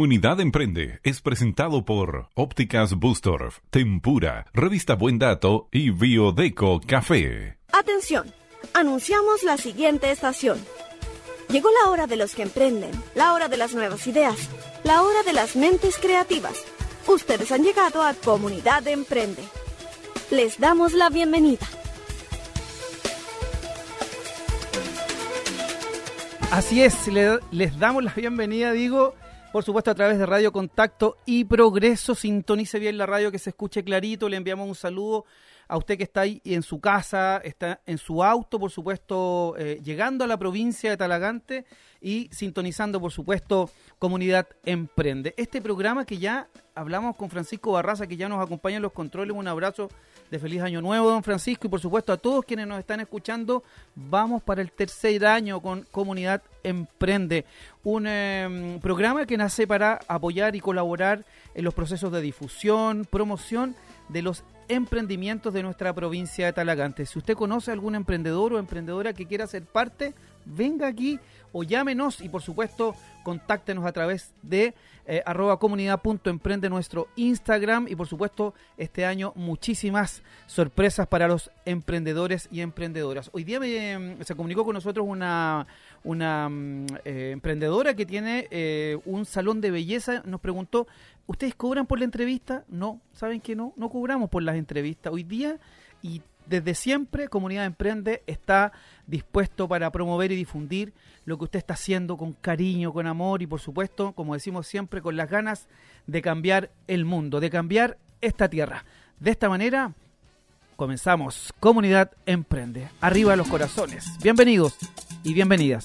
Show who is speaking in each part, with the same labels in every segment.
Speaker 1: Unidad Emprende es presentado por Ópticas Bustorf, Tempura, Revista Buen Dato y Biodeco Café.
Speaker 2: Atención, anunciamos la siguiente estación. Llegó la hora de los que emprenden, la hora de las nuevas ideas, la hora de las mentes creativas. Ustedes han llegado a Comunidad Emprende. Les damos la bienvenida.
Speaker 3: Así es, les damos la bienvenida, digo, por supuesto, a través de Radio Contacto y Progreso. Sintonice bien la radio, que se escuche clarito. Le enviamos un saludo a usted que está ahí en su casa, está en su auto, por supuesto, eh, llegando a la provincia de Talagante y sintonizando, por supuesto, Comunidad Emprende. Este programa que ya hablamos con Francisco Barraza, que ya nos acompaña en los controles. Un abrazo de feliz año nuevo, don Francisco, y por supuesto a todos quienes nos están escuchando. Vamos para el tercer año con Comunidad Emprende, un em, programa que nace para apoyar y colaborar en los procesos de difusión, promoción de los emprendimientos de nuestra provincia de Talagante. Si usted conoce a algún emprendedor o emprendedora que quiera ser parte, venga aquí o llámenos y por supuesto contáctenos a través de eh, arroba comunidad.emprende nuestro Instagram y por supuesto este año muchísimas sorpresas para los emprendedores y emprendedoras. Hoy día mm, se comunicó con nosotros una, una mm, eh, emprendedora que tiene eh, un salón de belleza, nos preguntó, ¿ustedes cobran por la entrevista? No, ¿saben que no? No cobramos por las entrevistas. Hoy día y desde siempre Comunidad Emprende está dispuesto para promover y difundir lo que usted está haciendo con cariño, con amor y por supuesto, como decimos siempre, con las ganas de cambiar el mundo, de cambiar esta tierra. De esta manera, comenzamos. Comunidad Emprende. Arriba los corazones. Bienvenidos y bienvenidas.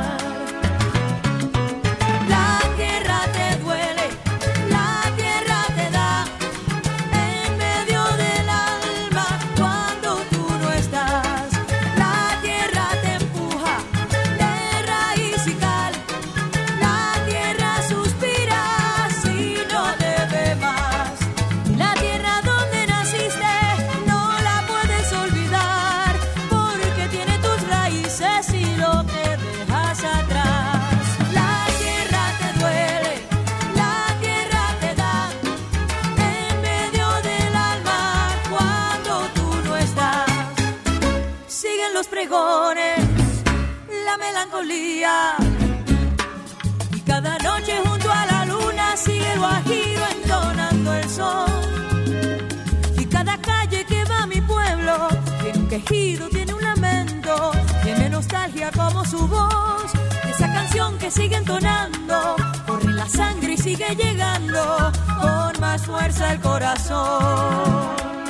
Speaker 4: Quejido, tiene un lamento, tiene nostalgia como su voz. Esa canción que sigue entonando, corre la sangre y sigue llegando con más fuerza el corazón.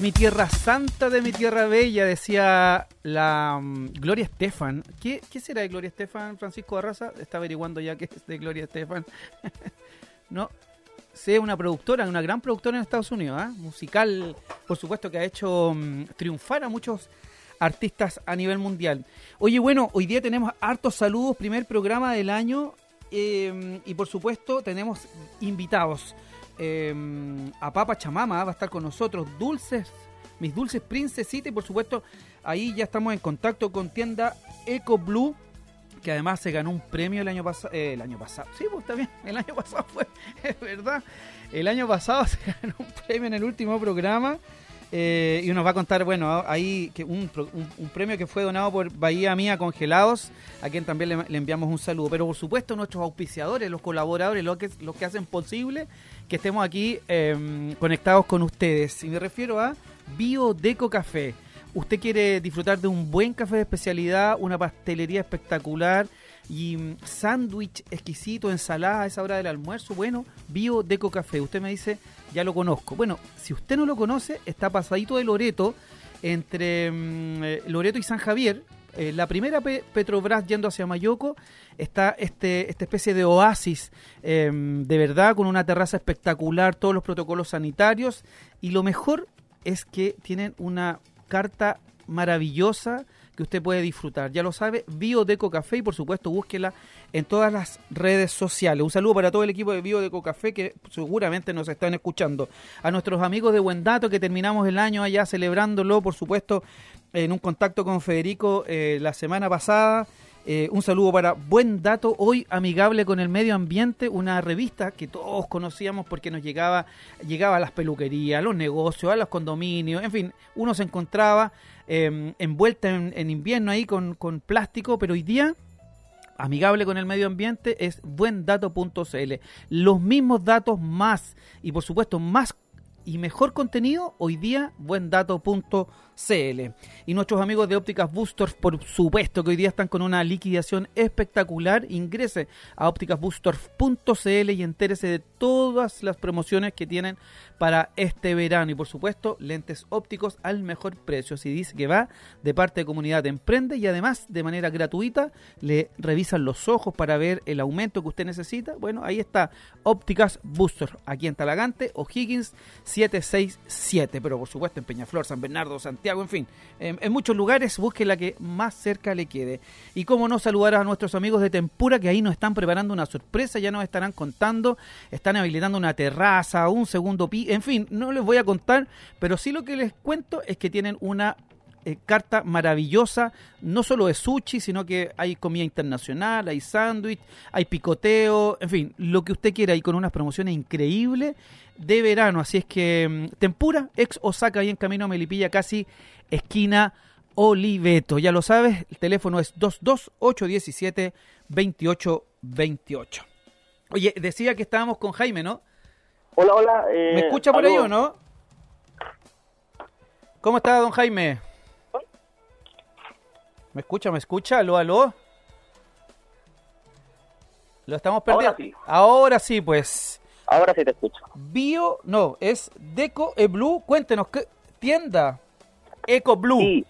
Speaker 3: De mi tierra santa, de mi tierra bella, decía la mm, Gloria Estefan. ¿Qué, ¿Qué será de Gloria Estefan, Francisco Barraza? Está averiguando ya qué es de Gloria Estefan. no, sé, una productora, una gran productora en Estados Unidos, ¿ah? musical, por supuesto, que ha hecho mm, triunfar a muchos artistas a nivel mundial. Oye, bueno, hoy día tenemos hartos saludos, primer programa del año, eh, y por supuesto tenemos invitados. Eh, a Papa Chamama va a estar con nosotros, dulces, mis dulces princesitas, y por supuesto ahí ya estamos en contacto con tienda Eco Blue, que además se ganó un premio el año pasado, eh, el año pasado, sí, pues también, el año pasado fue, es verdad, el año pasado se ganó un premio en el último programa. Eh, y nos va a contar, bueno, ahí que un, un, premio que fue donado por Bahía Mía Congelados, a quien también le, enviamos un saludo. Pero por supuesto nuestros auspiciadores, los colaboradores, los que, los que hacen posible que estemos aquí em, conectados con ustedes. Y me refiero a Biodeco Café. Usted quiere disfrutar de un buen café de especialidad, una pastelería espectacular y mm, sándwich exquisito, ensalada a esa hora del almuerzo. Bueno, Biodeco Café. Usted me dice, ya lo conozco. Bueno, si usted no lo conoce, está pasadito de Loreto, entre mm, eh, Loreto y San Javier. Eh, la primera Petrobras yendo hacia Mayoco está este, esta especie de oasis em, de verdad con una terraza espectacular, todos los protocolos sanitarios y lo mejor es que tienen una carta maravillosa que usted puede disfrutar. Ya lo sabe, Biodeco Café y por supuesto búsquela en todas las redes sociales. Un saludo para todo el equipo de Biodeco Café que seguramente nos están escuchando. A nuestros amigos de Buen Dato que terminamos el año allá celebrándolo, por supuesto, en un contacto con Federico eh, la semana pasada. Eh, un saludo para Buen Dato, hoy amigable con el medio ambiente, una revista que todos conocíamos porque nos llegaba, llegaba a las peluquerías, a los negocios, a los condominios, en fin, uno se encontraba eh, envuelta en, invierno ahí con, con plástico, pero hoy día amigable con el medio ambiente es buendato.cl. Los mismos datos más y por supuesto más y mejor contenido hoy día buendato.cl. Y nuestros amigos de Ópticas Boosters, por supuesto, que hoy día están con una liquidación espectacular. Ingrese a ópticasboosters.cl y entérese de todas las promociones que tienen para este verano. Y por supuesto, lentes ópticos al mejor precio. Si dice que va de parte de Comunidad Emprende y además de manera gratuita le revisan los ojos para ver el aumento que usted necesita. Bueno, ahí está Ópticas Boosters, aquí en Talagante, O'Higgins 767. Pero por supuesto en Peñaflor, San Bernardo, Santiago en fin, en, muchos lugares busque la que más cerca le quede. Y cómo no saludar a nuestros amigos de Tempura que ahí nos están preparando una sorpresa, ya nos estarán contando, están habilitando una terraza, un segundo pi, en fin, no les voy a contar, pero sí lo que les cuento es que tienen una eh, carta maravillosa, no solo de sushi, sino que hay comida internacional, hay sándwich, hay picoteo, en fin, lo que usted quiera y con unas promociones increíbles de verano. Así es que mm, Tempura, ex Osaka, ahí en camino a Melipilla, casi esquina Oliveto. Ya lo sabes, el teléfono es 22817-2828. Oye, decía que estábamos con Jaime, ¿no?
Speaker 5: Hola, hola.
Speaker 3: Eh, ¿Me escucha por ahí o no? ¿Cómo está, don Jaime? ¿Me escucha? ¿Me escucha? ¿Aló, aló? Lo estamos perdiendo.
Speaker 5: Ahora sí.
Speaker 3: Ahora sí, pues.
Speaker 5: Ahora sí te escucho.
Speaker 3: Bio, no, es Deco e Blue. Cuéntenos, ¿qué tienda? Eco Blue.
Speaker 5: Sí.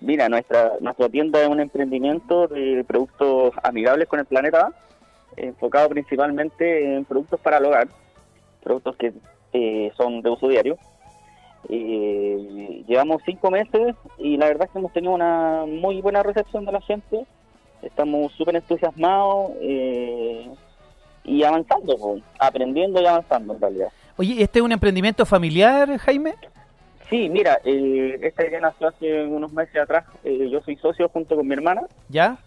Speaker 5: Mira, nuestra, nuestra tienda es un emprendimiento de productos amigables con el planeta, enfocado principalmente en productos para el hogar, productos que eh, son de uso diario. Eh, llevamos cinco meses y la verdad es que hemos tenido una muy buena recepción de la gente. Estamos súper entusiasmados eh, y avanzando, aprendiendo y avanzando en realidad.
Speaker 3: Oye, ¿este es un emprendimiento familiar, Jaime?
Speaker 5: Sí, mira, eh, esta idea nació hace unos meses atrás. Eh, yo soy socio junto con mi hermana.
Speaker 3: ¿Ya?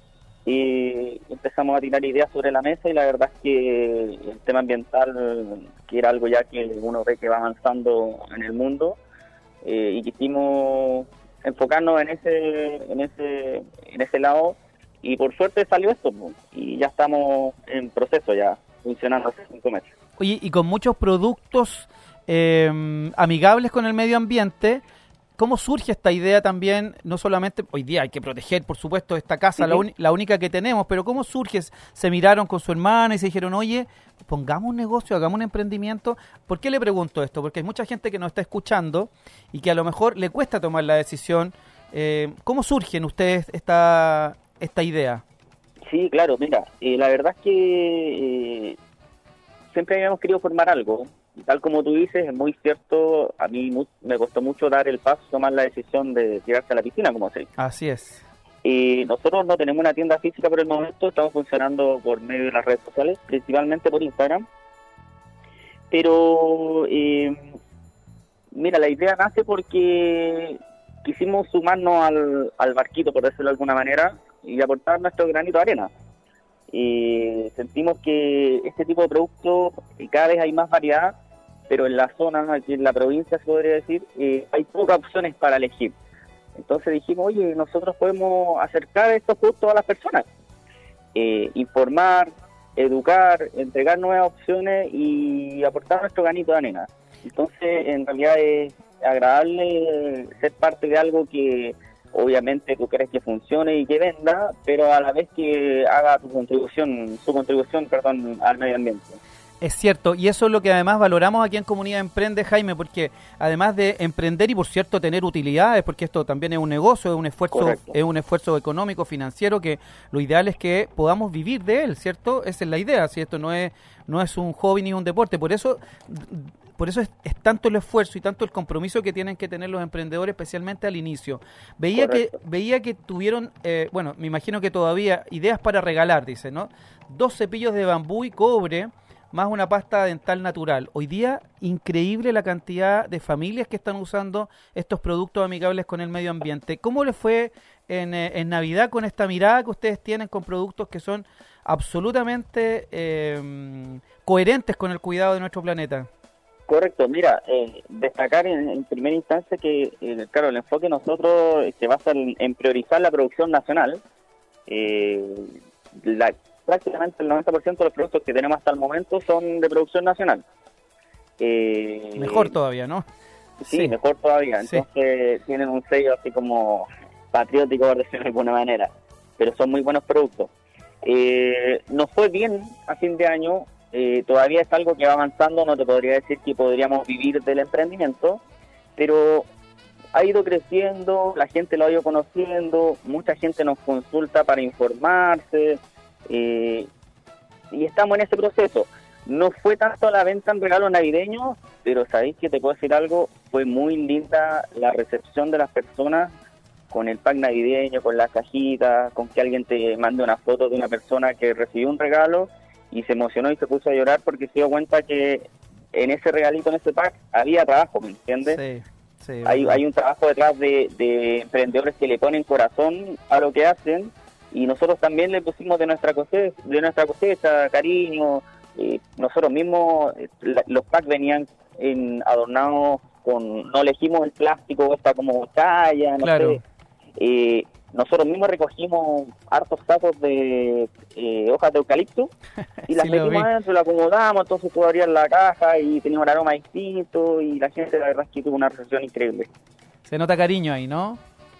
Speaker 5: Y empezamos a tirar ideas sobre la mesa y la verdad es que el tema ambiental, que era algo ya que uno ve que va avanzando en el mundo, eh, y quisimos enfocarnos en ese, en ese, en ese lado y por suerte salió esto y ya estamos en proceso ya funcionando hace cinco meses.
Speaker 3: Oye, y con muchos productos eh, amigables con el medio ambiente, ¿Cómo surge esta idea también? No solamente hoy día hay que proteger, por supuesto, esta casa, la, la, única que tenemos, pero ¿cómo surge? Se miraron con su hermana y se dijeron, oye, pongamos un negocio, hagamos un emprendimiento. ¿Por qué le pregunto esto? Porque hay mucha gente que nos está escuchando y que a lo mejor le cuesta tomar la decisión. Eh, ¿Cómo surge en ustedes esta, esta idea?
Speaker 5: Sí, claro, mira, eh, la verdad es que eh, siempre habíamos querido formar algo tal como tú dices, es muy cierto, a mí me costó mucho dar el paso, tomar la decisión de tirarse a la piscina, como se dice.
Speaker 3: Así es.
Speaker 5: Y nosotros no tenemos una tienda física por el momento, estamos funcionando por medio de las redes sociales, principalmente por Instagram. Pero, eh, mira, la idea nace porque quisimos sumarnos al, al barquito, por decirlo de alguna manera, y aportar nuestro granito de arena y sentimos que este tipo de productos cada vez hay más variedad pero en la zona, aquí en la provincia se podría decir, eh, hay pocas opciones para elegir. Entonces dijimos, oye, nosotros podemos acercar estos productos a las personas, eh, informar, educar, entregar nuevas opciones y aportar nuestro ganito de arena. Entonces, en realidad es agradable ser parte de algo que obviamente tú crees que funcione y que venda, pero a la vez que haga tu contribución, su contribución, perdón, al medio ambiente.
Speaker 3: Es cierto, y eso es lo que además valoramos aquí en Comunidad Emprende, Jaime, porque además de emprender y por cierto tener utilidades, porque esto también es un negocio, es un esfuerzo, es un esfuerzo económico, financiero, que lo ideal es que podamos vivir de él, ¿cierto? Esa es la idea, si esto no es, no es un hobby ni un deporte, por eso por eso es, tanto el esfuerzo y tanto el compromiso que tienen que tener los emprendedores, especialmente al inicio. Veía que veía que tuvieron, eh, bueno, me imagino que todavía ideas para regalar, dice, ¿no? Dos cepillos de bambú y cobre más una pasta dental natural. Hoy día, increíble la cantidad de familias que están usando estos productos amigables con el medio ambiente. ¿Cómo les fue en, eh, Navidad con esta mirada que ustedes tienen con productos que son absolutamente eh, coherentes con el cuidado de nuestro planeta?
Speaker 5: Correcto, mira, eh, destacar en, primera instancia que, claro, el enfoque nosotros se basa en, priorizar la producción nacional. la, prácticamente el 90% de los productos que tenemos hasta el momento son de producción nacional.
Speaker 3: Eh, mejor todavía, ¿no?
Speaker 5: Sí, mejor todavía. Entonces tienen un sello así como patriótico, por decirlo de alguna manera. Pero son muy buenos productos. Eh, nos fue bien a fin de año. Eh, todavía es algo que va avanzando. No te podría decir que podríamos vivir del emprendimiento. Pero ha ido creciendo, la gente lo ha ido conociendo, mucha gente nos consulta para informarse, eh, y estamos en ese proceso. No fue tanto la venta en regalo navideño, pero sabéis que te puedo decir algo, fue muy linda la recepción de las personas con el pack navideño, con las cajitas, con que alguien te mande una foto de una persona que recibió un regalo y se emocionó y se puso a llorar porque se dio cuenta que en ese regalito, en ese pack, había trabajo, ¿me entiendes? hay, hay un trabajo detrás de, de emprendedores que le ponen corazón a lo que hacen y nosotros también le pusimos de nuestra cosecha, de nuestra cosecha cariño. Eh, nosotros mismos, eh, los packs venían en, adornados con, no elegimos el plástico, esta como talla, no sé. Eh, nosotros mismos recogimos hartos sacos de hojas de eucalipto y las metimos adentro, las acomodamos, entonces tú abrías la caja y tenía un aroma distinto y la gente la verdad es que tuvo una recepción increíble.
Speaker 3: Se nota cariño ahí, ¿no?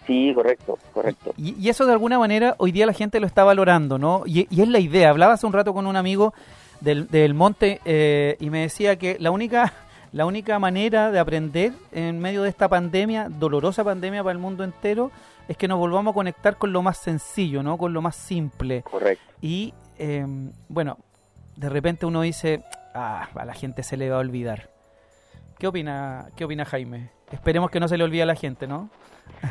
Speaker 5: Sí, correcto, correcto.
Speaker 3: Y, eso de alguna manera hoy día la gente lo está valorando, ¿no? Y, es la idea. Hablaba hace un rato con un amigo del, del monte eh, y me decía que la única, la única manera de aprender en medio de esta pandemia, dolorosa pandemia para el mundo entero, es que nos volvamos a conectar con lo más sencillo, ¿no? Con lo más simple.
Speaker 5: Correcto.
Speaker 3: Y em, bueno, de repente uno dice, ah, a la gente se le va a olvidar. ¿Qué opina, qué opina Jaime? Esperemos que no se le olvide a la gente, ¿no?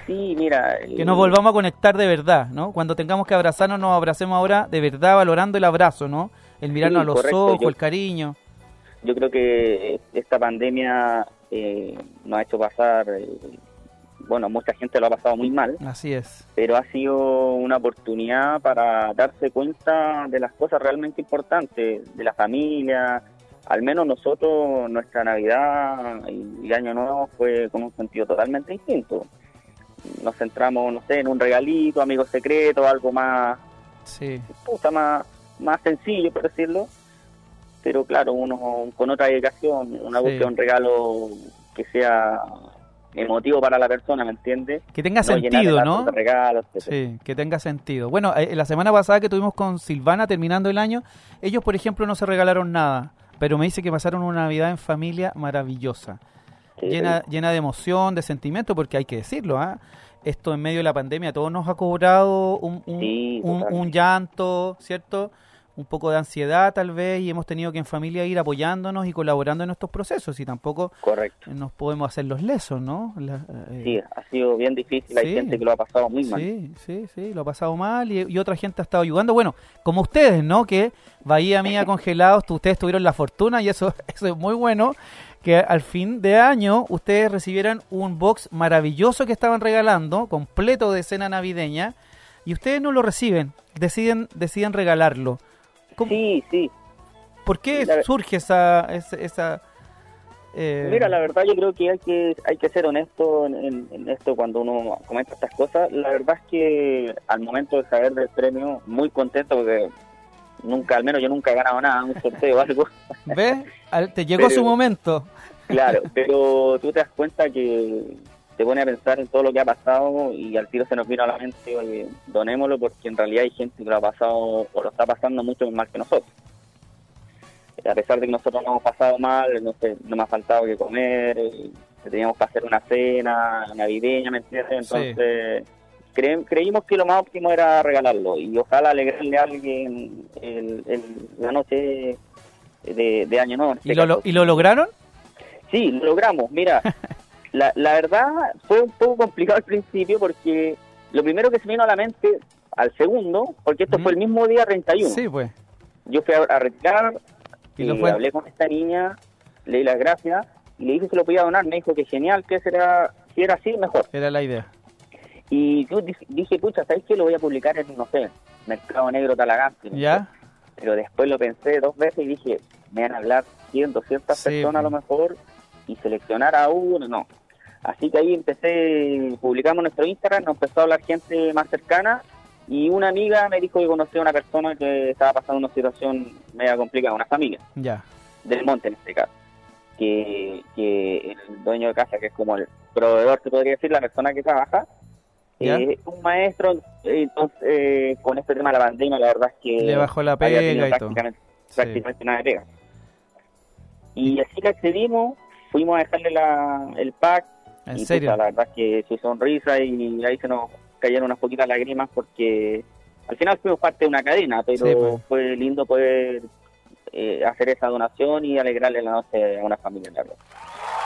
Speaker 5: Sí, mira.
Speaker 3: Que nos volvamos a conectar de verdad, ¿no? Cuando tengamos que abrazarnos, nos abracemos ahora de verdad, valorando el abrazo, ¿no? El mirarnos a los ojos, el cariño.
Speaker 5: Yo creo que esta pandemia eh, nos ha hecho pasar, eh, bueno, mucha gente lo ha pasado muy mal.
Speaker 3: Así es.
Speaker 5: Pero ha sido una oportunidad para darse cuenta de las cosas realmente importantes, de la familia. Al menos nosotros, nuestra Navidad y Año Nuevo fue con un sentido totalmente distinto nos centramos, no sé, en un regalito, amigo secreto, algo más,
Speaker 3: sí.
Speaker 5: más, más sencillo, por decirlo. Pero claro, uno con otra dedicación, una búsqueda un regalo que sea emotivo para la persona, ¿me entiendes?
Speaker 3: Que tenga
Speaker 5: No
Speaker 3: sentido, ¿no?
Speaker 5: regalos.
Speaker 3: Sí, que tenga sentido. Bueno, eh, la semana pasada que tuvimos con Silvana terminando el año, ellos, por ejemplo, no se regalaron nada, pero me dice que pasaron una Navidad en familia maravillosa,
Speaker 5: Sí,
Speaker 3: llena, llena de emoción, de sentimiento, porque hay que decirlo, ¿ah? Esto en medio de la pandemia, a todos nos ha cobrado un, un,
Speaker 5: Sí,
Speaker 3: un-
Speaker 5: totalmente.
Speaker 3: un llanto, ¿cierto? Un poco de ansiedad tal vez, y hemos tenido que en familia ir apoyándonos y colaborando en estos procesos, y tampoco
Speaker 5: Correcto.
Speaker 3: nos podemos hacer los lesos, ¿no? La- eh,
Speaker 5: Sí, ha sido bien difícil. Hay
Speaker 3: Sí.
Speaker 5: gente que lo ha pasado muy mal.
Speaker 3: Sí, sí, sí, lo ha pasado mal y, y otra gente ha estado ayudando. Bueno, como ustedes, ¿no? Que Bahía Mía Congelados, ustedes tuvieron la fortuna y eso, eso es muy bueno, que al fin de año ustedes recibieran un box maravilloso que estaban regalando, completo de cena navideña, y ustedes no lo reciben, deciden, deciden regalarlo. ¿Cómo-
Speaker 5: Sí, sí.
Speaker 3: ¿Por qué
Speaker 5: la-
Speaker 3: surge esa... esa, esa, eh,
Speaker 5: Mira, la verdad yo creo que hay que hay que ser honesto en, en- en esto cuando uno comenta estas cosas. La verdad es que al momento de saber del premio, muy contento porque nunca, al menos yo nunca he ganado nada, un sorteo o algo.
Speaker 3: ¿Ves? Te llegó
Speaker 5: Pero-
Speaker 3: su momento.
Speaker 5: Claro, pero tú te das cuenta que te pone a pensar en todo lo que ha pasado y al tiro se nos vino a la mente, oye, donémoslo porque en realidad hay gente que lo ha pasado o lo está pasando mucho más que nosotros. A pesar de que nosotros no hemos pasado mal, no sé, no me ha faltado que comer, eh, teníamos que hacer una cena navideña, ¿me entiendes?
Speaker 3: Sí.
Speaker 5: Entonces cre- creímos que lo más óptimo era regalarlo y ojalá alegrarle a alguien el- el- la noche de, de Año Nuevo. este
Speaker 3: ¿Y lo. ¿Y lo lograron?
Speaker 5: Sí, lo logramos. Mira, la, la verdad fue un poco complicado al principio porque lo primero que se me vino a la mente al segundo, porque esto fue el mismo día 31.
Speaker 3: Sí, pues.
Speaker 5: Yo fui a, a retirar,
Speaker 3: Y fue.
Speaker 5: hablé con esta niña, le di las gracias y le dije que lo podía donar. Me dijo que genial, que será, si era así, mejor.
Speaker 3: Era la idea.
Speaker 5: Y yo dije, pucha, ¿sabes qué? Lo voy a publicar en, no sé, Mercado Negro Talagante. no
Speaker 3: ¿Ya?
Speaker 5: sé. Pero después lo pensé dos veces y dije, me van a hablar 100, 200
Speaker 3: Sí,
Speaker 5: personas a lo
Speaker 3: pues.
Speaker 5: mejor y seleccionar a uno, no. Así que ahí empecé, publicamos nuestro Instagram, nos empezó a hablar gente más cercana y una amiga me dijo que conocía a una persona que estaba pasando una situación media complicada, una familia
Speaker 3: Ya.
Speaker 5: del monte en este caso. Que, que el dueño de casa, que es como el proveedor, se podría decir, la persona que trabaja, eh, un maestro, entonces eh, con este tema de la pandemia, la verdad es que
Speaker 3: Le bajó la pega y todo.
Speaker 5: prácticamente,
Speaker 3: Sí.
Speaker 5: prácticamente nada de pega. Y así que accedimos, fuimos a dejarle la, el pack.
Speaker 3: ¿En
Speaker 5: y,
Speaker 3: serio?
Speaker 5: la verdad es que su sonrisa y ahí se nos cayeron unas poquitas lágrimas porque al final fuimos parte de una cadena, pero
Speaker 3: Sí, pues.
Speaker 5: fue lindo poder eh, hacer esa donación y alegrarle la noche a una familia, la verdad.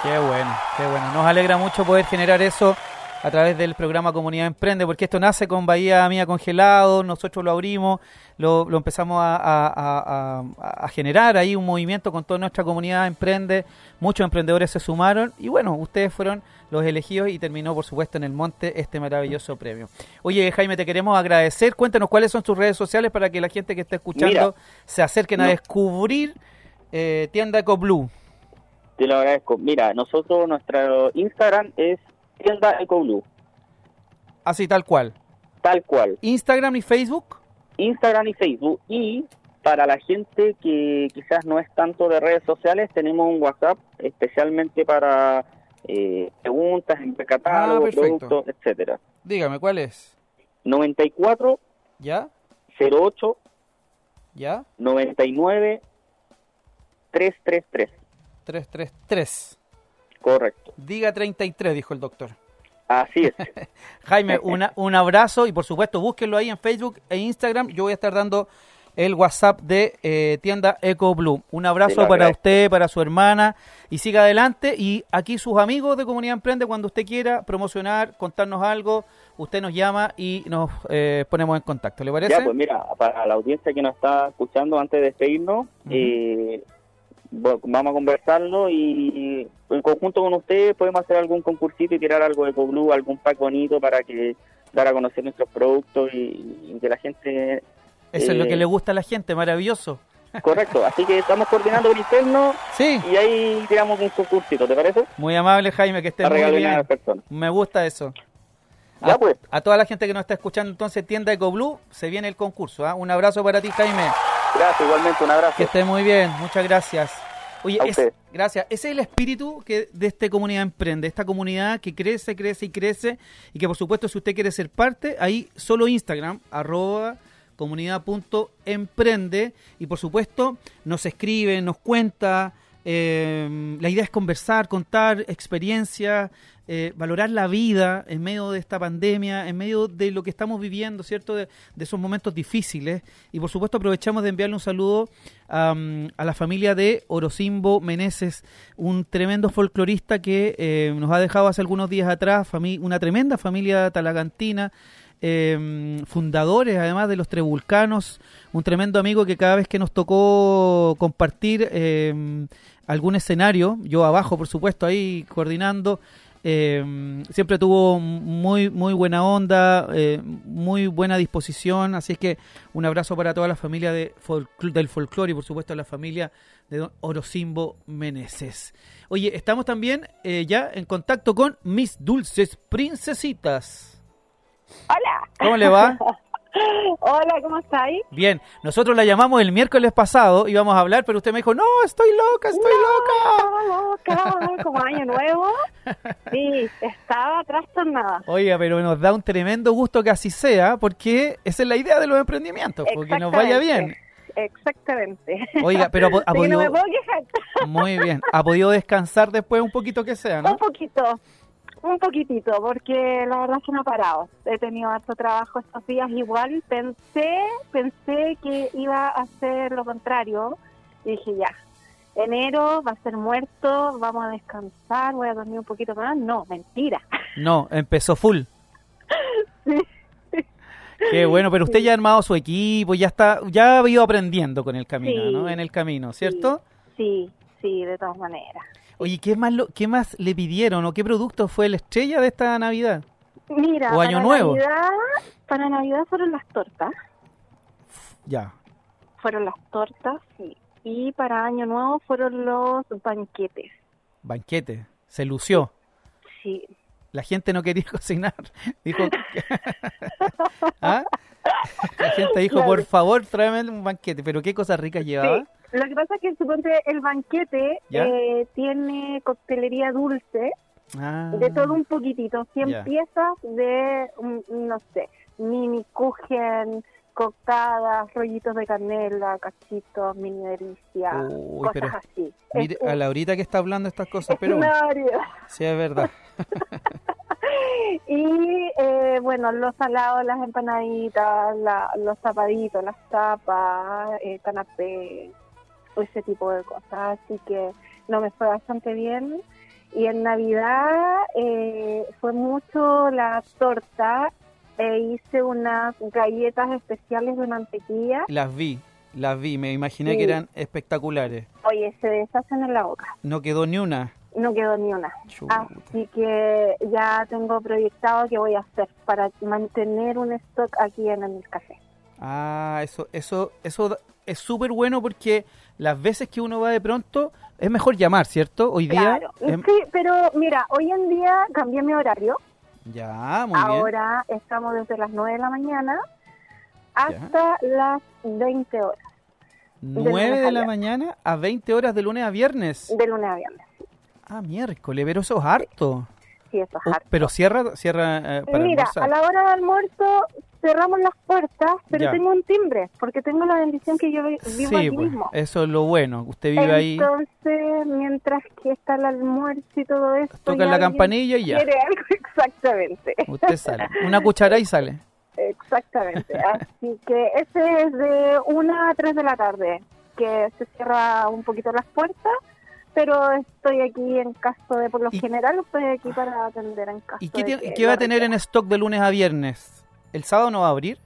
Speaker 3: Qué bueno, qué bueno. Nos alegra mucho poder generar eso a través del programa Comunidad Emprende, porque esto nace con Bahía Mía Congelado, nosotros lo abrimos, lo, lo empezamos a, a- a- a- a generar ahí un movimiento con toda nuestra comunidad Emprende, muchos emprendedores se sumaron y bueno, ustedes fueron los elegidos y terminó por supuesto en el monte este maravilloso premio. Oye Jaime, te queremos agradecer, cuéntanos cuáles son tus redes sociales para que la gente que esté escuchando
Speaker 5: Mira,
Speaker 3: se acerquen a descubrir eh, Tienda EcoBlue.
Speaker 5: Te lo agradezco. Mira, nosotros, nuestro Instagram es tienda EcoBlue,
Speaker 3: Así tal cual.
Speaker 5: tal cual.
Speaker 3: Instagram y Facebook.
Speaker 5: Instagram y Facebook. Y para la gente que quizás no es tanto de redes sociales, tenemos un WhatsApp especialmente para eh, preguntas en catálogo,
Speaker 3: Ah,
Speaker 5: productos, etcétera.
Speaker 3: Dígame, ¿cuál es?
Speaker 5: 94
Speaker 3: ¿Ya?
Speaker 5: 08
Speaker 3: ¿Ya?
Speaker 5: 99 333.
Speaker 3: 333.
Speaker 5: Correcto.
Speaker 3: Diga 33, dijo el doctor.
Speaker 5: Así es.
Speaker 3: Jaime, una, un abrazo y por supuesto búsquenlo ahí en Facebook e Instagram. Yo voy a estar dando el WhatsApp de eh, tienda EcoBlue. Un abrazo para usted, para su hermana y siga adelante. Y aquí sus amigos de Comunidad Emprende, cuando usted quiera promocionar, contarnos algo, usted nos llama y nos eh, ponemos en contacto. ¿Le parece?
Speaker 5: Ya, pues mira, para la audiencia que nos está escuchando antes de despedirnos, eh, vamos a conversarlo y en conjunto con ustedes podemos hacer algún concursito y tirar algo de EcoBlue, algún pack bonito para que dar a conocer nuestros productos y, y que la gente...
Speaker 3: Eso es lo
Speaker 5: eh,
Speaker 3: que le gusta a la gente, maravilloso.
Speaker 5: Correcto, así que estamos coordinando por interno
Speaker 3: Sí,
Speaker 5: y ahí tiramos un concursito, ¿te parece?
Speaker 3: muy amable Jaime, que esté
Speaker 5: Para
Speaker 3: muy
Speaker 5: a
Speaker 3: bien.
Speaker 5: las personas.
Speaker 3: Me gusta eso.
Speaker 5: Ya
Speaker 3: a,
Speaker 5: pues.
Speaker 3: a toda la gente que nos está escuchando, entonces, tienda EcoBlue, se viene el concurso. ¿ah? Un abrazo para ti, Jaime.
Speaker 5: Gracias, igualmente, un abrazo.
Speaker 3: Que esté muy bien, muchas gracias. Oye, es- gracias. Ese es el espíritu que de esta comunidad emprende, esta comunidad que crece, crece y crece y que por supuesto si usted quiere ser parte, ahí solo Instagram, arroba comunidad.emprende y por supuesto nos escribe, nos cuenta, eh, la idea es conversar, contar experiencias, eh, valorar la vida en medio de esta pandemia, en medio de lo que estamos viviendo, ¿cierto? De, esos momentos difíciles. Y por supuesto aprovechamos de enviarle un saludo am, a la familia de Orocimbo Meneses, un tremendo folclorista que eh, nos ha dejado hace algunos días atrás, una tremenda familia talagantina, eh, fundadores además de los Trebulcanos, un tremendo amigo que cada vez que nos tocó compartir eh, algún escenario, yo abajo por supuesto ahí coordinando, eh, siempre tuvo muy muy buena onda, eh, muy buena disposición, así es que un abrazo para toda la familia de folcl- del folclore y por supuesto a la familia de don Orocimbo Meneses. Oye, estamos también eh, ya en contacto con mis dulces princesitas.
Speaker 6: Hola.
Speaker 3: ¿Cómo le va?
Speaker 6: Hola, ¿cómo estáis?
Speaker 3: Bien, nosotros la llamamos el miércoles pasado, íbamos a hablar, pero usted me dijo, no, estoy loca, estoy loca.
Speaker 6: Estaba loca, como año nuevo. Sí, estaba trastornada.
Speaker 3: Oiga, pero nos da un tremendo gusto que así sea, porque esa es la idea de los emprendimientos, porque nos vaya bien.
Speaker 6: Exactamente.
Speaker 3: Oiga, pero ha,
Speaker 6: no
Speaker 3: podido...
Speaker 6: me puedo quejar.
Speaker 3: Muy bien, ha podido descansar después un poquito que sea,
Speaker 6: Un
Speaker 3: ¿no?
Speaker 6: poquito, un poquitito, porque la verdad es que no he parado. He tenido harto trabajo estos días. Igual pensé, pensé que iba a hacer lo contrario. Y dije, ya, enero va a ser muerto, vamos a descansar, voy a dormir un poquito más. No, mentira.
Speaker 3: No, empezó full. Qué bueno, pero usted ya ha armado su equipo, ya está, ya ha ido aprendiendo con el camino,
Speaker 6: Sí.
Speaker 3: ¿no? En el camino, ¿cierto?
Speaker 6: Sí, sí, de todas maneras.
Speaker 3: Oye, ¿qué más, lo, ¿qué más le pidieron o qué producto fue la estrella de esta Navidad?
Speaker 6: Mira,
Speaker 3: ¿O Año
Speaker 6: para
Speaker 3: Nuevo?
Speaker 6: Navidad, para Navidad fueron las tortas.
Speaker 3: Ya.
Speaker 6: Fueron las tortas, sí. Y para Año Nuevo fueron los banquetes.
Speaker 3: Banquete, se lució.
Speaker 6: Sí.
Speaker 3: La gente no quería cocinar. Dijo. ¿Ah? La gente dijo,
Speaker 6: Claro.
Speaker 3: por favor, tráeme un banquete. Pero qué cosas ricas llevaba.
Speaker 6: Sí. Lo que pasa es que suponte el banquete eh, tiene coctelería dulce,
Speaker 3: Ah,
Speaker 6: de todo un poquitito, 100
Speaker 3: Ya.
Speaker 6: piezas de, mm, no sé, mini kuchen, cocadas, rollitos de canela, cachitos, mini delicia,
Speaker 3: Uy,
Speaker 6: cosas así.
Speaker 3: Mire,
Speaker 6: Es
Speaker 3: a que está hablando estas cosas, pero bueno,
Speaker 6: escenario.
Speaker 3: sí es verdad.
Speaker 6: Y eh, bueno, los salados, las empanaditas, la- los tapaditos, las tapas, eh, ese tipo de cosas. Así que no me fue bastante bien. Y en Navidad eh, fue mucho la torta e hice unas galletas especiales de mantequilla.
Speaker 3: Las vi, las vi, me imaginé
Speaker 6: Sí.
Speaker 3: que eran espectaculares.
Speaker 6: Oye, se deshacen en la boca.
Speaker 3: No quedó ni una.
Speaker 6: No quedó ni una.
Speaker 3: Chuta.
Speaker 6: Así que ya tengo proyectado qué voy a hacer para mantener un stock aquí en el café.
Speaker 3: Ah, eso, eso, eso es súper bueno porque las veces que uno va de pronto es mejor llamar, ¿cierto? Hoy día.
Speaker 6: Claro.
Speaker 3: em-
Speaker 6: Sí, pero mira, hoy en día cambié mi horario.
Speaker 3: Ya, muy bien.
Speaker 6: Ahora estamos desde las 9 de la mañana hasta las 20 horas,
Speaker 3: 9
Speaker 6: lunes a
Speaker 3: de la mañana a 20 horas de lunes a viernes.
Speaker 6: de lunes a viernes.
Speaker 3: Ah, miércoles, pero eso es harto.
Speaker 6: Sí, eso es
Speaker 3: Oh,
Speaker 6: harto.
Speaker 3: pero cierra, cierra eh, para
Speaker 6: Mira,
Speaker 3: almorzar.
Speaker 6: a la hora de almuerzo cerramos las puertas, pero
Speaker 3: Ya.
Speaker 6: tengo un timbre, porque tengo la bendición que yo vi- vivo
Speaker 3: sí,
Speaker 6: aquí
Speaker 3: pues,
Speaker 6: mismo.
Speaker 3: eso es lo bueno. Usted vive ahí,
Speaker 6: Entonces, mientras que está el almuerzo y todo esto...
Speaker 3: toca la campanilla y ya.
Speaker 6: Quiere algo, exactamente.
Speaker 3: Usted sale. Una cuchara y sale.
Speaker 6: Exactamente. Así que ese es de una a 3 de la tarde, que se cierra un poquito las puertas, pero estoy aquí en caso de, por lo
Speaker 3: ¿Y-
Speaker 6: general, estoy aquí para atender en caso
Speaker 3: ¿Y qué,
Speaker 6: de que
Speaker 3: qué va a tener en stock de lunes a viernes? ¿El sábado no va a abrir?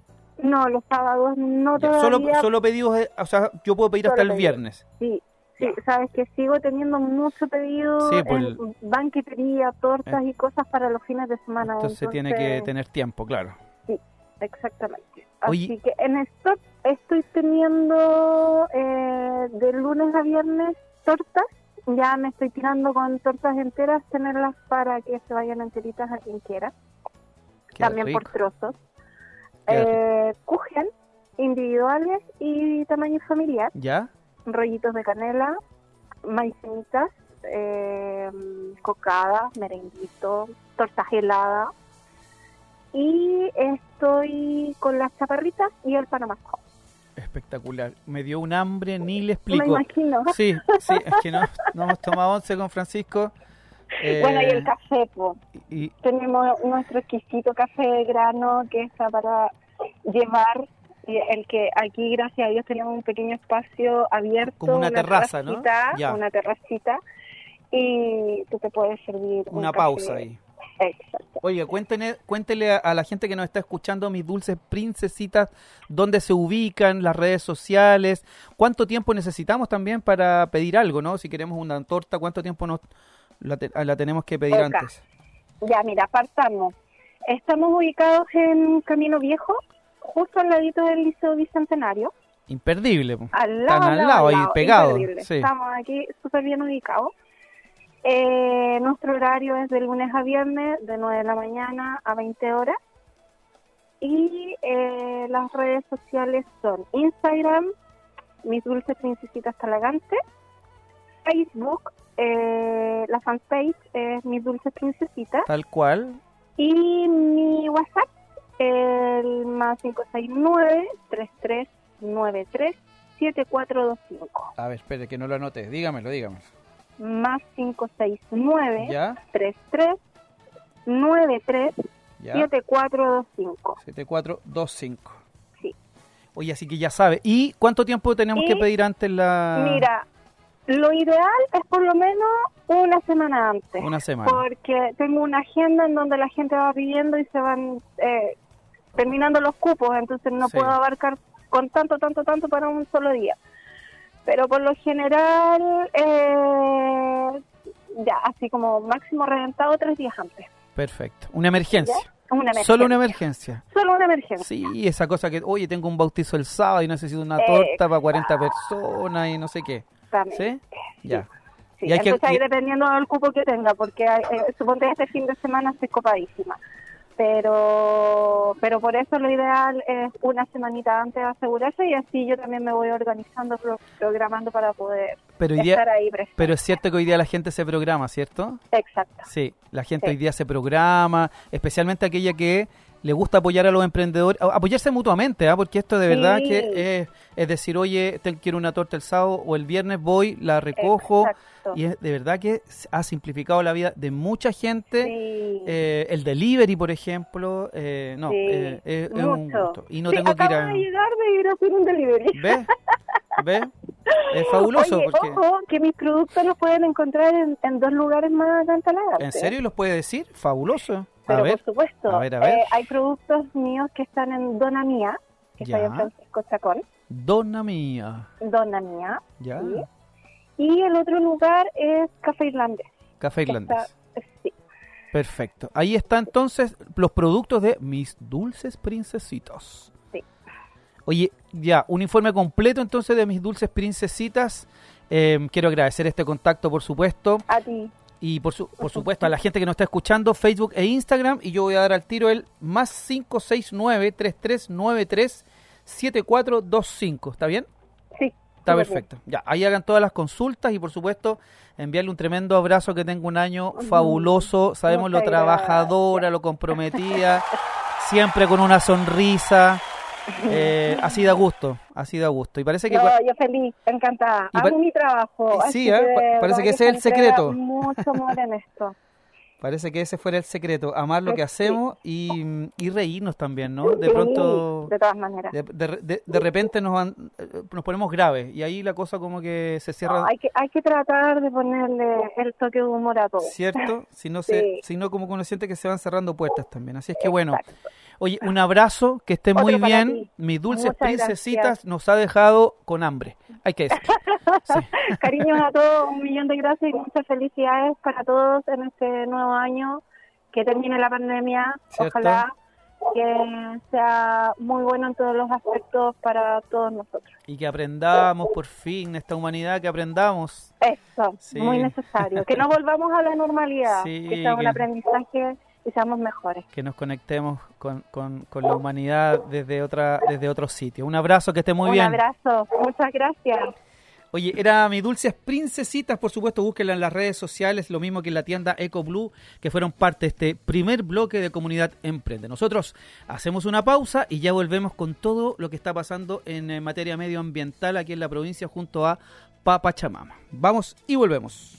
Speaker 6: No, los sábados no todavía.
Speaker 3: Solo, solo pedidos, de- o sea, yo puedo pedir hasta el viernes.
Speaker 6: Sí, sí, sabes que sigo teniendo mucho pedido
Speaker 3: Sí, pues,
Speaker 6: en banquetería, tortas y cosas para los fines de semana.
Speaker 3: Entonces tiene que tener tiempo, claro.
Speaker 6: Exactamente.
Speaker 3: Oye.
Speaker 6: Así que en stock estoy teniendo eh, de lunes a viernes tortas. Ya me estoy tirando con tortas enteras, tenerlas para que se vayan enteritas a quien quiera.
Speaker 3: Qué
Speaker 6: También
Speaker 3: rico.
Speaker 6: por trozos. Eh, kuchen individuales y tamaño familiar.
Speaker 3: ¿Ya?
Speaker 6: Rollitos de canela, maicenitas, eh, cocadas, merenguito, tortas heladas. Y estoy con las chaparritas y el pan amasado.
Speaker 3: Espectacular. Me dio un hambre, ni le
Speaker 6: Me
Speaker 3: explico.
Speaker 6: imagino.
Speaker 3: Sí, sí, es que no, no hemos tomado once con Francisco. Eh,
Speaker 6: Bueno, y el café, pues.
Speaker 3: y-
Speaker 6: Tenemos nuestro exquisito café de grano que está para llevar. y El que aquí, gracias a Dios, tenemos un pequeño espacio abierto.
Speaker 3: Como una terraza, ¿no? Ya.
Speaker 6: Una terracita. Y tú te puedes servir. un
Speaker 3: una
Speaker 6: café.
Speaker 3: pausa ahí.
Speaker 6: Exacto.
Speaker 3: Oye, cuéntene, cuéntele a, a la gente que nos está escuchando, mis dulces princesitas, dónde se ubican, las redes sociales, cuánto tiempo necesitamos también para pedir algo, ¿no? Si queremos una torta, cuánto tiempo nos la, te- la tenemos que pedir antes.
Speaker 6: Ya, mira, partamos. Estamos ubicados en Camino Viejo, justo al ladito del Liceo Bicentenario.
Speaker 3: Imperdible.
Speaker 6: Al lado,
Speaker 3: al lado, ahí. Sí.
Speaker 6: Estamos aquí súper bien ubicados. Eh, nuestro horario es de lunes a viernes, de 9 de la mañana a 20 horas. Y eh, las redes sociales son Instagram, Mis Dulces Princesitas Talagantes, Facebook, eh, la fanpage es Mis Dulces Princesitas,
Speaker 3: Tal cual.
Speaker 6: y mi WhatsApp, el más 569-3393-7425.
Speaker 3: A ver, espere, que no lo anote. Dígamelo, dígamelo.
Speaker 6: Más 569
Speaker 3: ¿Ya?
Speaker 6: 33 93
Speaker 3: ¿Ya?
Speaker 6: 7425.
Speaker 3: 7425.
Speaker 6: Sí.
Speaker 3: Oye, así que ya sabe. ¿Y cuánto tiempo tenemos
Speaker 6: Y,
Speaker 3: que pedir antes la...?
Speaker 6: Mira, lo ideal es por lo menos una semana antes.
Speaker 3: Una semana.
Speaker 6: Porque tengo una agenda en donde la gente va pidiendo y se van eh, terminando los cupos, entonces no
Speaker 3: Sí.
Speaker 6: puedo abarcar con tanto, tanto, tanto para un solo día. Pero por lo general, eh, ya, así como máximo reventado tres días antes.
Speaker 3: Perfecto. Una emergencia.
Speaker 6: Una.
Speaker 3: Solo una emergencia.
Speaker 6: Solo una emergencia.
Speaker 3: Sí, esa cosa que, oye, tengo un bautizo el sábado y necesito una torta para 40 personas y no sé qué.
Speaker 6: Exactamente.
Speaker 3: ¿Sí? Ya.
Speaker 6: Sí,
Speaker 3: Y hay que-
Speaker 6: ahí dependiendo del cupo que tenga, porque eh, suponte este fin de semana estoy copadísima. Pero pero por eso lo ideal es una semanita antes asegurarse y así yo también me voy organizando, pro- programando para poder
Speaker 3: Pero hoy
Speaker 6: estar ahí presente.
Speaker 3: pero es cierto que hoy día la gente se programa, ¿cierto?
Speaker 6: Exacto.
Speaker 3: Sí, la gente
Speaker 6: Sí.
Speaker 3: hoy día se programa, especialmente aquella que le gusta apoyar a los emprendedores, apoyarse mutuamente, ¿ah? porque esto de verdad
Speaker 6: Sí.
Speaker 3: que es, es decir, oye, te quiero una torta el sábado o el viernes voy, la recojo,
Speaker 6: Exacto.
Speaker 3: y es de verdad que ha simplificado la vida de mucha gente.
Speaker 6: Sí.
Speaker 3: Eh, el delivery, por ejemplo, eh, no,
Speaker 6: Sí,
Speaker 3: eh, es, es un
Speaker 6: mucho.
Speaker 3: gusto. Y no tengo que ir a...
Speaker 6: de llegar de ir a hacer un delivery.
Speaker 3: ¿Ves? ¿Ves? Es fabuloso
Speaker 6: Oye,
Speaker 3: porque...
Speaker 6: ojo, que mis productos los pueden encontrar en, en dos lugares más Talagante.
Speaker 3: ¿En serio los puede decir? Fabuloso.
Speaker 6: Pero
Speaker 3: ver,
Speaker 6: por supuesto,
Speaker 3: a ver, a ver.
Speaker 6: eh, hay productos míos que están en Dona Mía, que
Speaker 3: Ya.
Speaker 6: está en Francisco Chacón,
Speaker 3: dona mía.
Speaker 6: Dona Mía,
Speaker 3: Ya.
Speaker 6: Sí. y el otro lugar es Café Irlandés.
Speaker 3: Café irlandés.
Speaker 6: está- sí,
Speaker 3: Perfecto. Ahí está entonces los productos de mis dulces princesitos.
Speaker 6: Sí.
Speaker 3: Oye, ya, un informe completo entonces de mis dulces princesitas. Eh, quiero agradecer este contacto, por supuesto.
Speaker 6: a ti.
Speaker 3: Y por, su- por supuesto a la gente que nos está escuchando, Facebook e Instagram. Y yo voy a dar al tiro el más 569-3393-7425. ¿Está bien?
Speaker 6: Sí.
Speaker 3: Está perfecto. Ya, ahí hagan todas las consultas y por supuesto enviarle un tremendo abrazo que tenga un año fabuloso. Sabemos lo trabajadora, lo comprometida, siempre con una sonrisa. Eh, así da gusto, así da gusto. Y parece que...
Speaker 6: No, yo feliz, encantada. Hago mi trabajo.
Speaker 3: Sí, ¿eh?
Speaker 6: que
Speaker 3: Pa- parece que ese es
Speaker 6: a
Speaker 3: el secreto.
Speaker 6: Mucho amor en esto.
Speaker 3: Parece que ese fuera el secreto, amar lo que
Speaker 6: Sí.
Speaker 3: hacemos y, y reírnos también, ¿no? De pronto,
Speaker 6: De todas maneras.
Speaker 3: de, de- de- de repente nos, van- eh, nos ponemos graves y ahí la cosa como que se cierra,
Speaker 6: No, hay, que, hay que tratar de ponerle el toque de humor a todo.
Speaker 3: ¿cierto? Si no, se,
Speaker 6: Sí.
Speaker 3: si no como que uno siente que se van cerrando puertas también. Así es que bueno. Oye, un abrazo, que esté
Speaker 6: Otro
Speaker 3: muy bien. Mis dulces
Speaker 6: Muchas
Speaker 3: princesitas
Speaker 6: gracias.
Speaker 3: nos ha dejado con hambre, hay que decir. Sí.
Speaker 6: Cariños a todos, un millón de gracias y muchas felicidades para todos en este nuevo año. Que termine la pandemia,
Speaker 3: ¿Cierto?
Speaker 6: ojalá que sea muy bueno en todos los aspectos para todos nosotros.
Speaker 3: Y que aprendamos por fin, esta humanidad, que aprendamos.
Speaker 6: Eso,
Speaker 3: Sí.
Speaker 6: muy necesario. Que no volvamos a la normalidad,
Speaker 3: Sí,
Speaker 6: que sea un
Speaker 3: que-
Speaker 6: aprendizaje y seamos mejores.
Speaker 3: que nos conectemos con, con, con la humanidad desde otra desde otro sitio. Un abrazo, que esté muy
Speaker 6: un
Speaker 3: bien.
Speaker 6: abrazo, muchas gracias.
Speaker 3: Oye, era mi dulces princesitas, por supuesto, búsquenla en las redes sociales, lo mismo que en la tienda EcoBlue, que fueron parte de este primer bloque de Comunidad Emprende. Nosotros hacemos una pausa y ya volvemos con todo lo que está pasando en eh, materia medioambiental aquí en la provincia junto a Papachamama. Vamos y volvemos.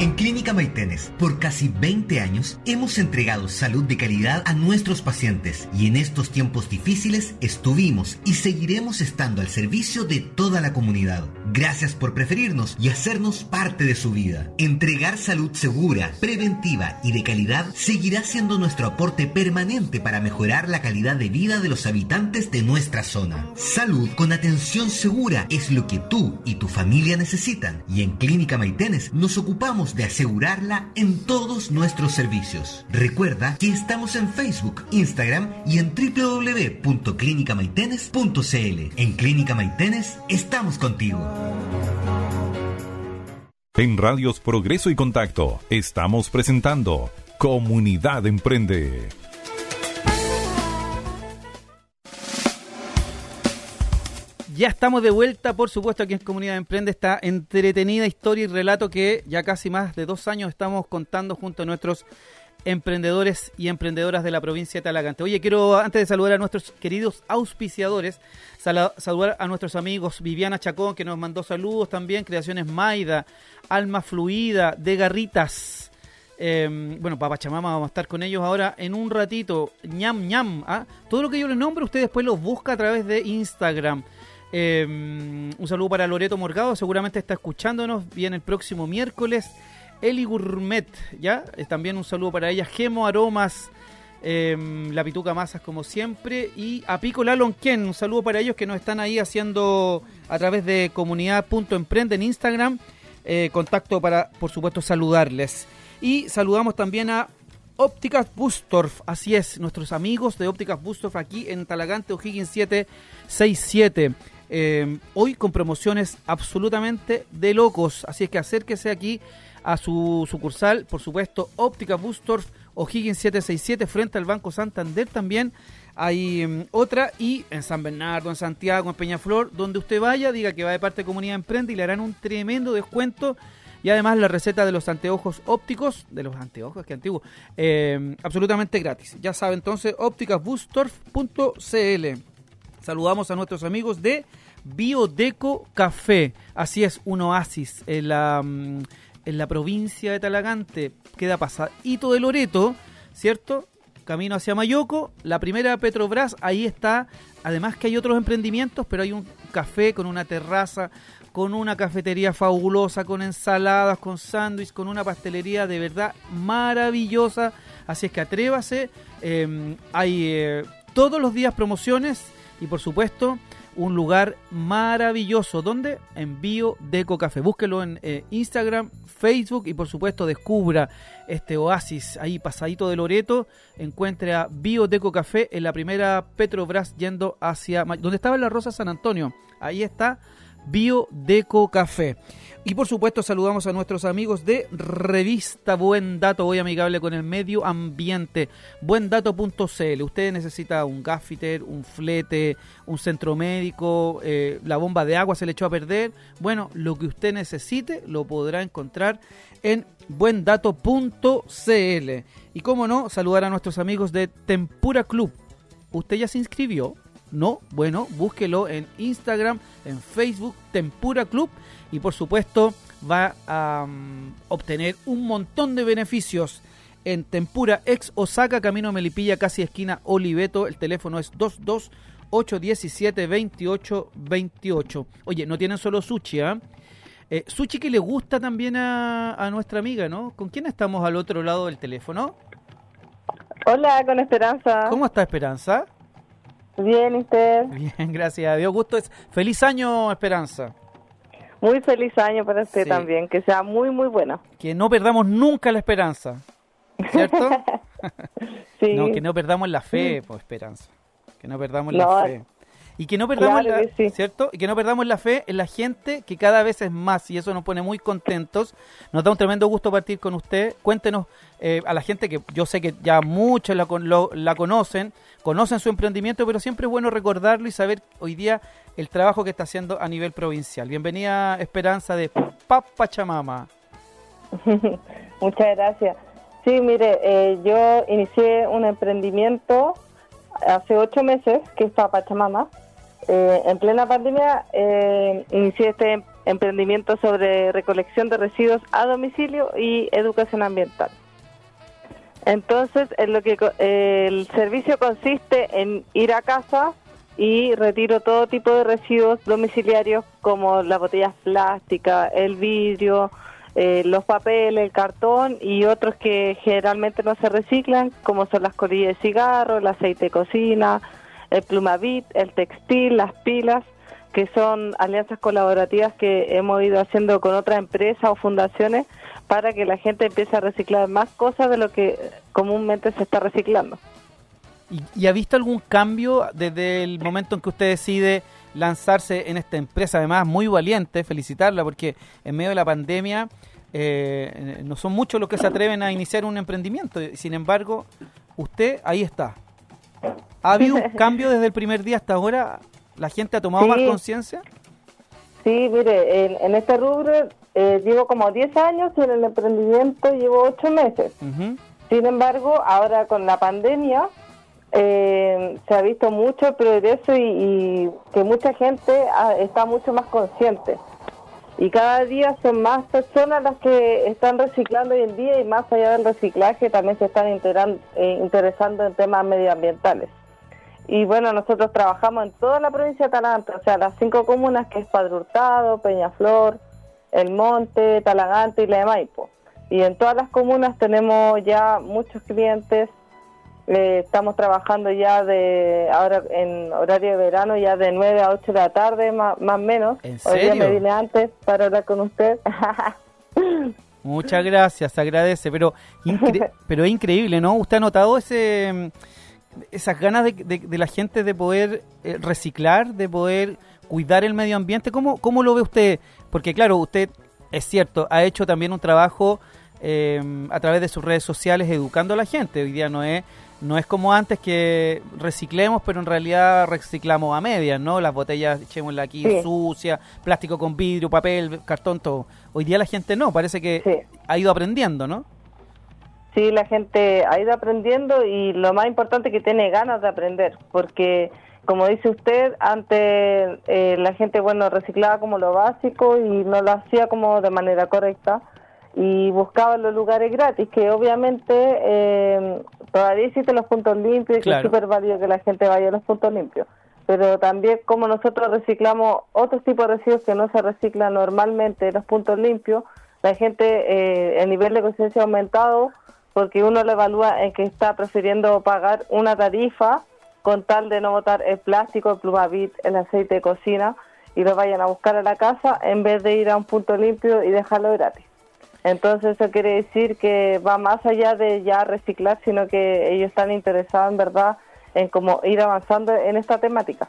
Speaker 7: En Clínica Maitenes, por casi 20 años, hemos entregado salud de calidad a nuestros pacientes y en estos tiempos difíciles estuvimos y seguiremos estando al servicio de toda la comunidad. Gracias por preferirnos y hacernos parte de su vida. Entregar salud segura, preventiva y de calidad seguirá siendo nuestro aporte permanente para mejorar la calidad de vida de los habitantes de nuestra zona. Salud con atención segura es lo que tú y tu familia necesitan y en Clínica Maitenes nos ocupamos de asegurarla en todos nuestros servicios. Recuerda que estamos en Facebook, Instagram y en www.clinicamaitenes.cl. En Clínica Maitenes estamos contigo.
Speaker 1: En Radios Progreso y Contacto estamos presentando Comunidad Emprende.
Speaker 3: Ya estamos de vuelta, por supuesto, aquí en Comunidad Emprende. Esta entretenida historia y relato que ya casi más de dos años estamos contando junto a nuestros emprendedores y emprendedoras de la provincia de Talagante. Oye, quiero, antes de saludar a nuestros queridos auspiciadores, saludar a nuestros amigos Viviana Chacón, que nos mandó saludos también, Creaciones Maida, Alma Fluida, de Garritas. Eh, bueno, Papachamama, vamos a estar con ellos ahora en un ratito. ñam ñam. ¿ah? Todo lo que yo les nombro, usted después lo busca a través de Instagram. Eh, un saludo para Loreto Morgado, seguramente está escuchándonos. Viene el próximo miércoles. Eli Gourmet, ¿ya? también un saludo para ella. Gemo Aromas, eh, La Pituca Masas, como siempre. Y a Pico Lalonquien, un saludo para ellos que nos están ahí haciendo a través de comunidad.emprende en Instagram. Eh, contacto para, por supuesto, saludarles. Y saludamos también a Ópticas Bustorf, así es, nuestros amigos de Ópticas Bustorf aquí en Talagante, O'Higgins 767. Eh, hoy con promociones absolutamente de locos. Así es que acérquese aquí a su sucursal, por supuesto, Óptica Bustorf, O'Higgins 767, frente al Banco Santander también. Hay um, otra y en San Bernardo, en Santiago, en Peñaflor, donde usted vaya, diga que va de parte de Comunidad Emprende y le harán un tremendo descuento. Y además la receta de los anteojos ópticos, de los anteojos, que antiguo, eh, absolutamente gratis. Ya sabe entonces, ópticasbustorf.cl. Saludamos a nuestros amigos de Biodeco Café. Así es, un oasis en la, mm, en la provincia de Talagante. Queda pasadito de Loreto, ¿cierto? Camino hacia Mayoco. La primera Petrobras, ahí está. Además que hay otros emprendimientos, pero hay un café con una terraza, con una cafetería fabulosa, con ensaladas, con sándwich, con una pastelería de verdad maravillosa. Así es que atrévase. Eh, hay eh, todos los días promociones y por supuesto un lugar maravilloso donde envío Deco Café. Búsquelo en eh, Instagram, Facebook y por supuesto descubra este oasis ahí pasadito de Loreto. Encuentre a Biodeco Café en la primera Petrobras yendo hacia donde estaba la Rosa San Antonio. Ahí está Biodeco Café. Y por supuesto saludamos a nuestros amigos de Revista Buen Dato, voy amigable con el medio ambiente, buendato.cl. Usted necesita un gaffiter, un flete, un centro médico, eh, la bomba de agua se le echó a perder. Bueno, lo que usted necesite lo podrá encontrar en buendato.cl. Y cómo no, saludar a nuestros amigos de Tempura Club. ¿Usted ya se inscribió? No, bueno, búsquelo en Instagram, en Facebook, Tempura Club y por supuesto va a um, obtener un montón de beneficios en Tempura ex Osaka, camino Melipilla, casi esquina Oliveto. El teléfono es 22 817 2828. Oye, no tienen solo sushi, ¿ah? ¿eh? sushi que le gusta también a, a nuestra amiga, ¿no? ¿Con quién estamos al otro lado del teléfono?
Speaker 8: Hola, con Esperanza.
Speaker 3: ¿Cómo está Esperanza?
Speaker 8: Bien, ¿y usted?
Speaker 3: Bien, gracias a Dios. Gusto es. Feliz año, Esperanza.
Speaker 8: Muy feliz año para usted
Speaker 3: Sí.
Speaker 8: también, que sea muy, muy bueno.
Speaker 3: Que no perdamos nunca la esperanza. ¿Cierto?
Speaker 8: Sí.
Speaker 3: No, que no perdamos la fe, pues, Esperanza. Que no perdamos
Speaker 8: No.
Speaker 3: la fe. Y que no perdamos
Speaker 8: Claro
Speaker 3: la,
Speaker 8: sí.
Speaker 3: ¿cierto? Y que no perdamos la fe en la gente que cada vez es más y eso nos pone muy contentos. Nos da un tremendo gusto partir con usted. Cuéntenos eh, a la gente que yo sé que ya muchos la, con- lo- la conocen, conocen su emprendimiento, pero siempre es bueno recordarlo y saber hoy día el trabajo que está haciendo a nivel provincial. Bienvenida Esperanza de Papachamama.
Speaker 8: Muchas gracias. Sí, mire, eh, yo inicié un emprendimiento hace ocho meses, que es para Pachamama. Eh, en plena pandemia eh, inicié este em- emprendimiento sobre recolección de residuos a domicilio y educación ambiental. Entonces, en lo que eh, el servicio consiste en ir a casa y retiro todo tipo de residuos domiciliarios como las botellas plásticas, el vidrio, eh, los papeles, el cartón y otros que generalmente no se reciclan, como son las colillas de cigarro, el aceite de cocina, el plumavit, el textil, las pilas, que son alianzas colaborativas que hemos ido haciendo con otras empresas o fundaciones para que la gente empiece a reciclar más cosas de lo que comúnmente se está reciclando.
Speaker 3: ¿Y, y ha visto algún cambio desde el momento en que usted decide lanzarse en esta empresa? Además, muy valiente, felicitarla, porque en medio de la pandemia eh, no son muchos los que se atreven a iniciar un emprendimiento. Sin embargo, usted ahí está. ¿Ha habido un cambio desde el primer día hasta ahora? ¿La gente ha tomado
Speaker 8: Sí.
Speaker 3: más conciencia?
Speaker 8: Sí, mire, en, en este rubro eh, llevo como 10 años y en el emprendimiento llevo 8 meses. Sin embargo, ahora con la pandemia eh, se ha visto mucho progreso y, y que mucha gente ah, está mucho más consciente. Y cada día son más personas las que están reciclando hoy en día y más allá del reciclaje también se están eh, interesando en temas medioambientales. Y bueno, nosotros trabajamos en toda la provincia de Talagante, o sea, las cinco comunas que es Padre Hurtado, Peñaflor, El Monte, Talagante y la de Maipo. Y en todas las comunas tenemos ya muchos clientes. Eh, estamos trabajando ya de ahora en horario de verano, ya de 9 a 8 de la tarde, más, o menos.
Speaker 3: ¿En
Speaker 8: Hoy día
Speaker 3: serio?
Speaker 8: me vine antes para hablar con usted.
Speaker 3: Muchas gracias, agradece, pero, incre- pero es increíble, ¿no? ¿Usted ha notado ese, esas ganas de, de- de la gente de poder eh, reciclar, de poder cuidar el medio ambiente? ¿Cómo, ¿Cómo lo ve usted? Porque claro, usted, es cierto, ha hecho también un trabajo eh, a través de sus redes sociales educando a la gente. Hoy día no es, no es como antes que reciclemos, pero en realidad reciclamos a medias, ¿no? Las botellas echémosla aquí
Speaker 8: Sí.
Speaker 3: sucia, plástico con vidrio, papel, cartón, todo. Hoy día la gente no, parece que
Speaker 8: Sí.
Speaker 3: ha ido aprendiendo, ¿no?
Speaker 8: Sí, la gente ha ido aprendiendo y lo más importante es que tiene ganas de aprender, porque como dice usted, antes eh, la gente, bueno, reciclaba como lo básico y no lo hacía como de manera correcta y buscaba los lugares gratis, que obviamente eh, todavía existen los puntos limpios y que es súper válido que la gente vaya a los puntos limpios. Pero también como nosotros reciclamos otros tipos de residuos que no se reciclan normalmente en los puntos limpios, la gente, eh, el nivel de conciencia ha aumentado porque uno lo evalúa en que está prefiriendo pagar una tarifa con tal de no botar el plástico, el plumavit, el aceite de cocina y lo vayan a buscar a la casa en vez de ir a un punto limpio y dejarlo gratis. Entonces eso quiere decir que va más allá de ya reciclar, sino que ellos están interesados en verdad en cómo ir avanzando en esta temática.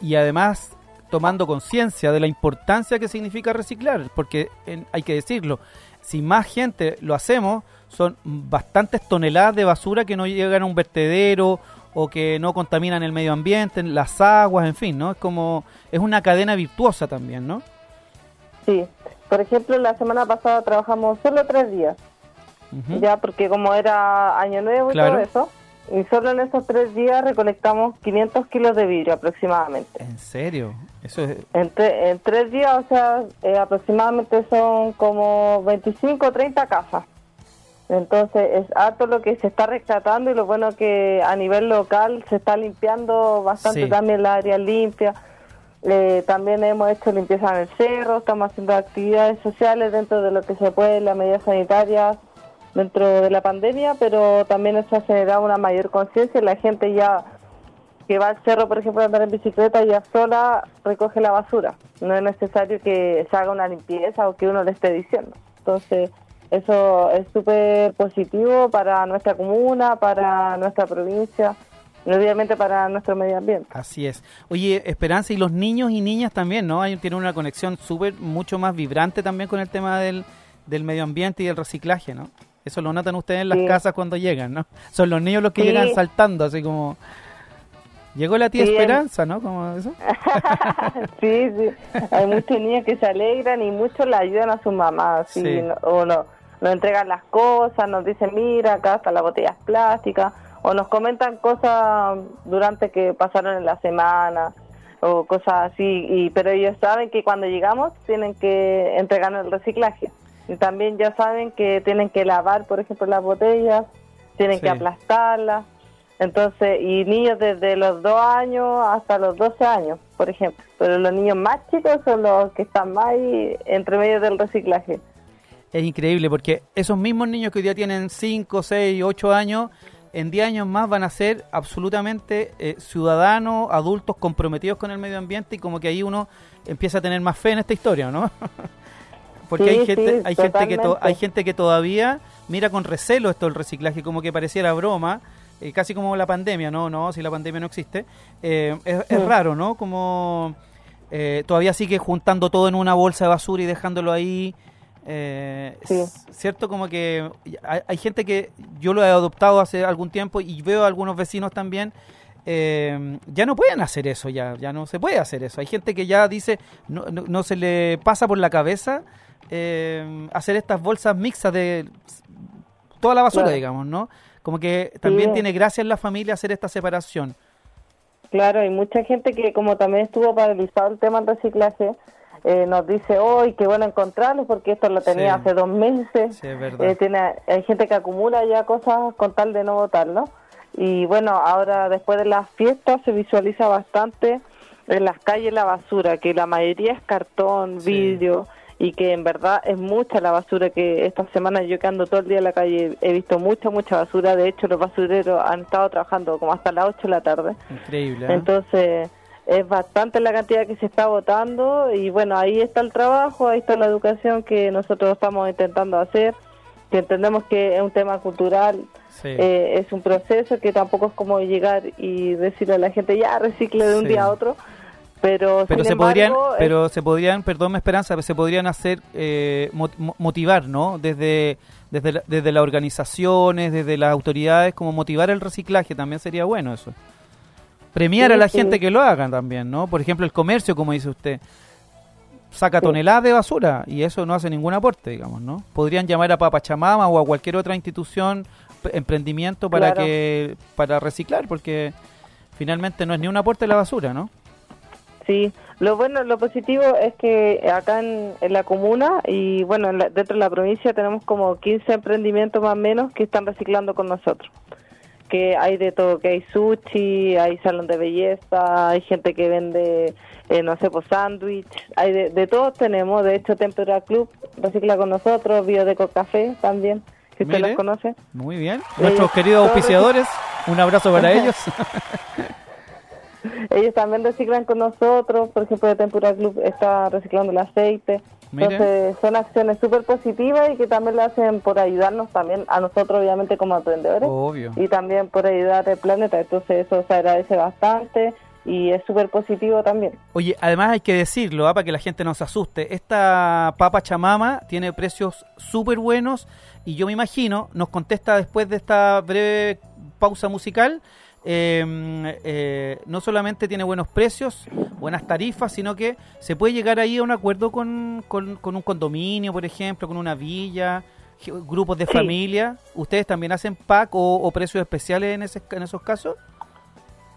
Speaker 3: Y además tomando conciencia de la importancia que significa reciclar, porque en- hay que decirlo, si más gente lo hacemos, son bastantes toneladas de basura que no llegan a un vertedero o que no contaminan el medio ambiente, las aguas, en fin, ¿no? Es como, es una cadena virtuosa también, ¿no?
Speaker 8: Sí, por ejemplo, la semana pasada trabajamos solo tres días, ya porque como era año nuevo y
Speaker 3: Claro.
Speaker 8: todo eso, y solo en esos tres días recolectamos 500 kilos de vidrio aproximadamente.
Speaker 3: ¿En serio? Eso es...
Speaker 8: En, tre- en tres días, o sea, eh, aproximadamente son como 25 o 30 casas. Entonces es harto lo que se está rescatando y lo bueno que a nivel local se está limpiando bastante
Speaker 3: Sí.
Speaker 8: también la área limpia. Eh, también hemos hecho limpieza en el cerro, estamos haciendo actividades sociales dentro de lo que se puede, las medidas sanitarias dentro de la pandemia, pero también eso ha generado una mayor conciencia y la gente ya que va al cerro, por ejemplo, a andar en bicicleta, ya sola recoge la basura. No es necesario que se haga una limpieza o que uno le esté diciendo. Entonces, eso es súper positivo para nuestra comuna, para nuestra provincia obviamente para nuestro medio ambiente.
Speaker 3: Así es. Oye, Esperanza, y los niños y niñas también, ¿no? Hay, tienen una conexión súper, mucho más vibrante también con el tema del, del medio ambiente y del reciclaje, ¿no? Eso lo notan ustedes en las
Speaker 8: Sí.
Speaker 3: casas cuando llegan, ¿no? Son los niños los que
Speaker 8: Sí.
Speaker 3: llegan saltando, así como... Llegó la tía
Speaker 8: Sí,
Speaker 3: Esperanza, ¿no? Como eso.
Speaker 8: sí, sí. Hay muchos niños que se alegran y muchos le ayudan a sus mamás. Sí. No- o no, nos entregan las cosas, nos dicen, mira, acá están las botellas plásticas. O nos comentan cosas durante que pasaron en la semana o cosas así. Y, pero ellos saben que cuando llegamos tienen que entregarnos el reciclaje. Y también ya saben que tienen que lavar, por ejemplo, las botellas, tienen
Speaker 3: Sí.
Speaker 8: que aplastarlas. Entonces, y niños desde los 2 años hasta los 12 años, por ejemplo. Pero los niños más chicos son los que están más ahí entre medio del reciclaje.
Speaker 3: Es increíble porque esos mismos niños que hoy día tienen 5, 6, 8 años, en 10 años más van a ser absolutamente eh, ciudadanos, adultos comprometidos con el medio ambiente y como que ahí uno empieza a tener más fe en esta historia, ¿no? porque
Speaker 8: Sí,
Speaker 3: hay gente,
Speaker 8: sí,
Speaker 3: hay gente que to- hay gente que todavía mira con recelo esto del reciclaje como que pareciera broma, eh, casi como la pandemia, no, no, si la pandemia no existe, eh, es, es
Speaker 8: Sí.
Speaker 3: raro, ¿no? Como todavía sigue juntando todo en una bolsa de basura y dejándolo ahí. Eh,
Speaker 8: Sí.
Speaker 3: es Cierto, como que hay, hay gente que yo lo he adoptado hace algún tiempo y veo a algunos vecinos también. eh, ya no pueden hacer eso, ya, ya no se puede hacer eso. Hay gente que ya dice, no, no, no se le pasa por la cabeza eh, hacer estas bolsas mixtas de toda la basura,
Speaker 8: Claro.
Speaker 3: digamos, ¿no? Como que también
Speaker 8: Sí.
Speaker 3: tiene gracia en la familia hacer esta separación.
Speaker 8: Claro, hay mucha gente que como también estuvo paralizado el tema del reciclaje, eh, nos dice hoy qué bueno encontrarlo porque esto lo tenía
Speaker 3: Sí.
Speaker 8: hace dos meses.
Speaker 3: Sí, es verdad.
Speaker 8: Eh, tiene, hay gente que acumula ya cosas con tal de no botarlo. Y bueno, ahora después de las fiestas se visualiza bastante en las calles la basura, que la mayoría es cartón,
Speaker 3: Sí.
Speaker 8: vidrio, y que en verdad es mucha la basura que esta semana yo que ando todo el día en la calle he visto mucha, mucha basura. De hecho, los basureros han estado trabajando como hasta las 8 de la tarde.
Speaker 3: Increíble. ¿eh?
Speaker 8: Entonces, es bastante la cantidad que se está votando y bueno, ahí está el trabajo, ahí está la educación que nosotros estamos intentando hacer, que entendemos que es un tema cultural,
Speaker 3: Sí.
Speaker 8: eh, es un proceso que tampoco es como llegar y decirle a la gente ya recicle de un
Speaker 3: Sí.
Speaker 8: día a otro, pero,
Speaker 3: pero se podrían
Speaker 8: es-
Speaker 3: pero se podrían perdón esperanza se podrían hacer eh, mo- mo- motivar no desde desde la- desde las organizaciones desde las autoridades como motivar el reciclaje también sería bueno eso premiar a la gente que lo hagan también no por ejemplo el comercio como dice usted saca toneladas de basura y eso no hace ningún aporte digamos no podrían llamar a Papachamama o a cualquier otra institución emprendimiento para
Speaker 8: Claro.
Speaker 3: que para reciclar porque finalmente no es ni un aporte la basura no
Speaker 8: Sí, lo bueno, lo positivo es que acá en, en la comuna y bueno, en la- dentro de la provincia tenemos como 15 emprendimientos más o menos que están reciclando con nosotros. Que hay de todo, que hay sushi, hay salón de belleza, hay gente que vende, eh, no sé, pues sándwich, hay de, de todos tenemos. De hecho, Tempera Club recicla con nosotros, Biodeco Café también, que usted los conoce.
Speaker 3: Muy bien.
Speaker 8: Eh,
Speaker 3: Nuestros queridos auspiciadores, un abrazo para ellos.
Speaker 8: Ellos también reciclan con nosotros, por ejemplo, de Tempura Club está reciclando el aceite.
Speaker 3: Mire.
Speaker 8: Entonces, son acciones súper positivas y que también lo hacen por ayudarnos también a nosotros, obviamente, como emprendedores,
Speaker 3: Obvio.
Speaker 8: y también por ayudar al planeta. Entonces, eso se agradece bastante y es súper positivo también.
Speaker 3: Oye, además hay que decirlo, ¿ah? para que la gente no se asuste. Esta papa chamama tiene precios súper buenos y yo me imagino, nos contesta después de esta breve pausa musical, eh, eh, no solamente tiene buenos precios, buenas tarifas, sino que se puede llegar ahí a un acuerdo con, con, con un condominio, por ejemplo, con una villa, grupos de
Speaker 8: Sí.
Speaker 3: familia. ¿Ustedes también hacen pack o, o precios especiales en, ese, en esos casos?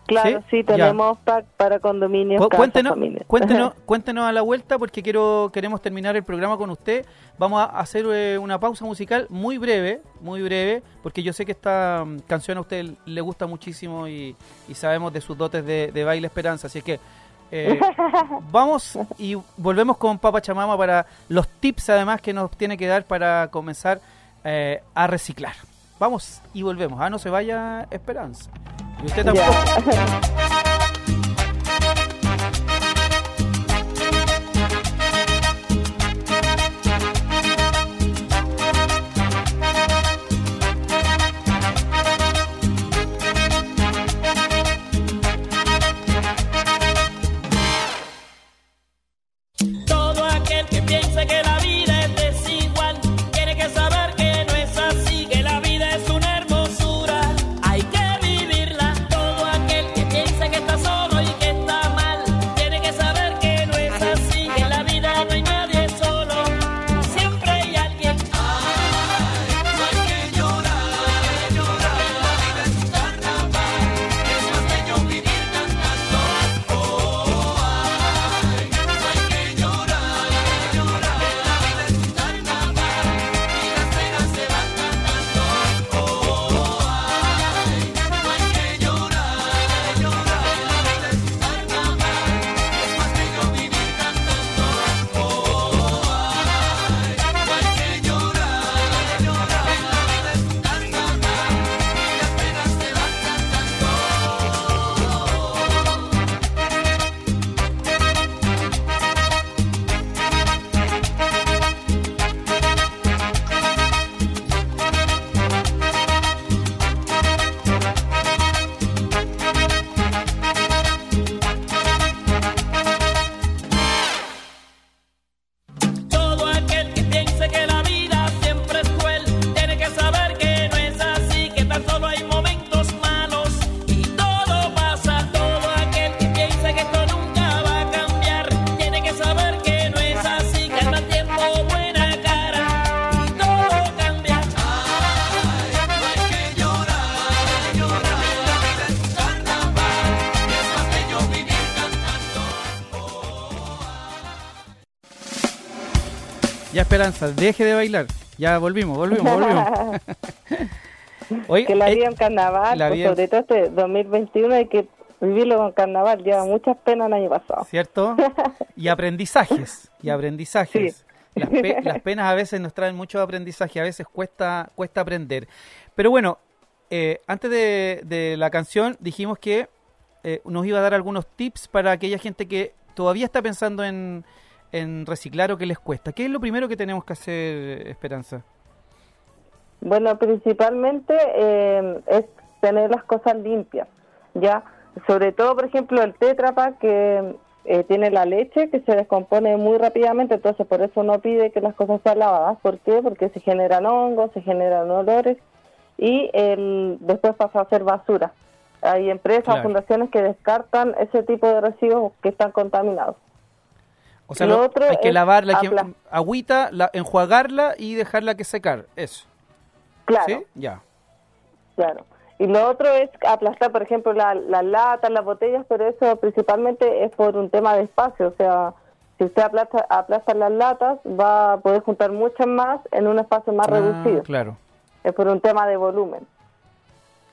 Speaker 8: Claro,
Speaker 3: ¿Sí?
Speaker 8: tenemos pack para condominios,
Speaker 3: Cu- cuéntenos, cuéntenos, cuéntenos a la vuelta porque quiero queremos terminar el programa con usted. Vamos a hacer eh, una pausa musical muy breve, muy breve, porque yo sé que esta mm, canción a usted le gusta muchísimo y, y sabemos de sus dotes de, de baile esperanza. Así que eh, vamos y volvemos con Papa Chamama para los tips además que nos tiene que dar para comenzar eh, a reciclar. Vamos y volvemos. Ah, no se vaya Esperanza. Y usted
Speaker 8: Ya.
Speaker 3: tampoco. Deje de bailar. Ya volvimos, volvimos, volvimos.
Speaker 8: Oye, que la
Speaker 3: eh,
Speaker 8: vida en carnaval, pues, sobre todo este 2021 hay que vivirlo con carnaval, lleva muchas penas el año pasado.
Speaker 3: ¿Cierto? Y aprendizajes, y aprendizajes. Las, penas a veces nos traen mucho aprendizaje, a veces cuesta, cuesta aprender. Pero bueno, eh, antes de, la canción dijimos que eh, nos iba a dar algunos tips para aquella gente que todavía está pensando en, en reciclar o que les cuesta. ¿Qué es lo primero que tenemos que hacer, Esperanza?
Speaker 8: Bueno, principalmente eh, es tener las cosas limpias, ¿ya? Sobre todo, por ejemplo, el tetrapa que eh, tiene la leche que se descompone muy rápidamente, entonces por eso uno pide que las cosas sean lavadas. ¿Por qué? Porque se generan hongos, se generan olores y el, después pasa a ser basura. Hay empresas, o fundaciones que descartan ese tipo de residuos que están contaminados.
Speaker 3: O sea, lo otro hay que lavarla, hay que agüita, la, enjuagarla y dejarla que secar, eso.
Speaker 8: Claro.
Speaker 3: ¿Sí? Ya.
Speaker 8: Claro. Y lo otro es aplastar, por ejemplo, las la latas, las botellas, pero eso principalmente es por un tema de espacio. O sea, si usted aplasta, aplasta las latas, va a poder juntar muchas más en un espacio más ah, reducido.
Speaker 3: Claro.
Speaker 8: Es por un tema de volumen.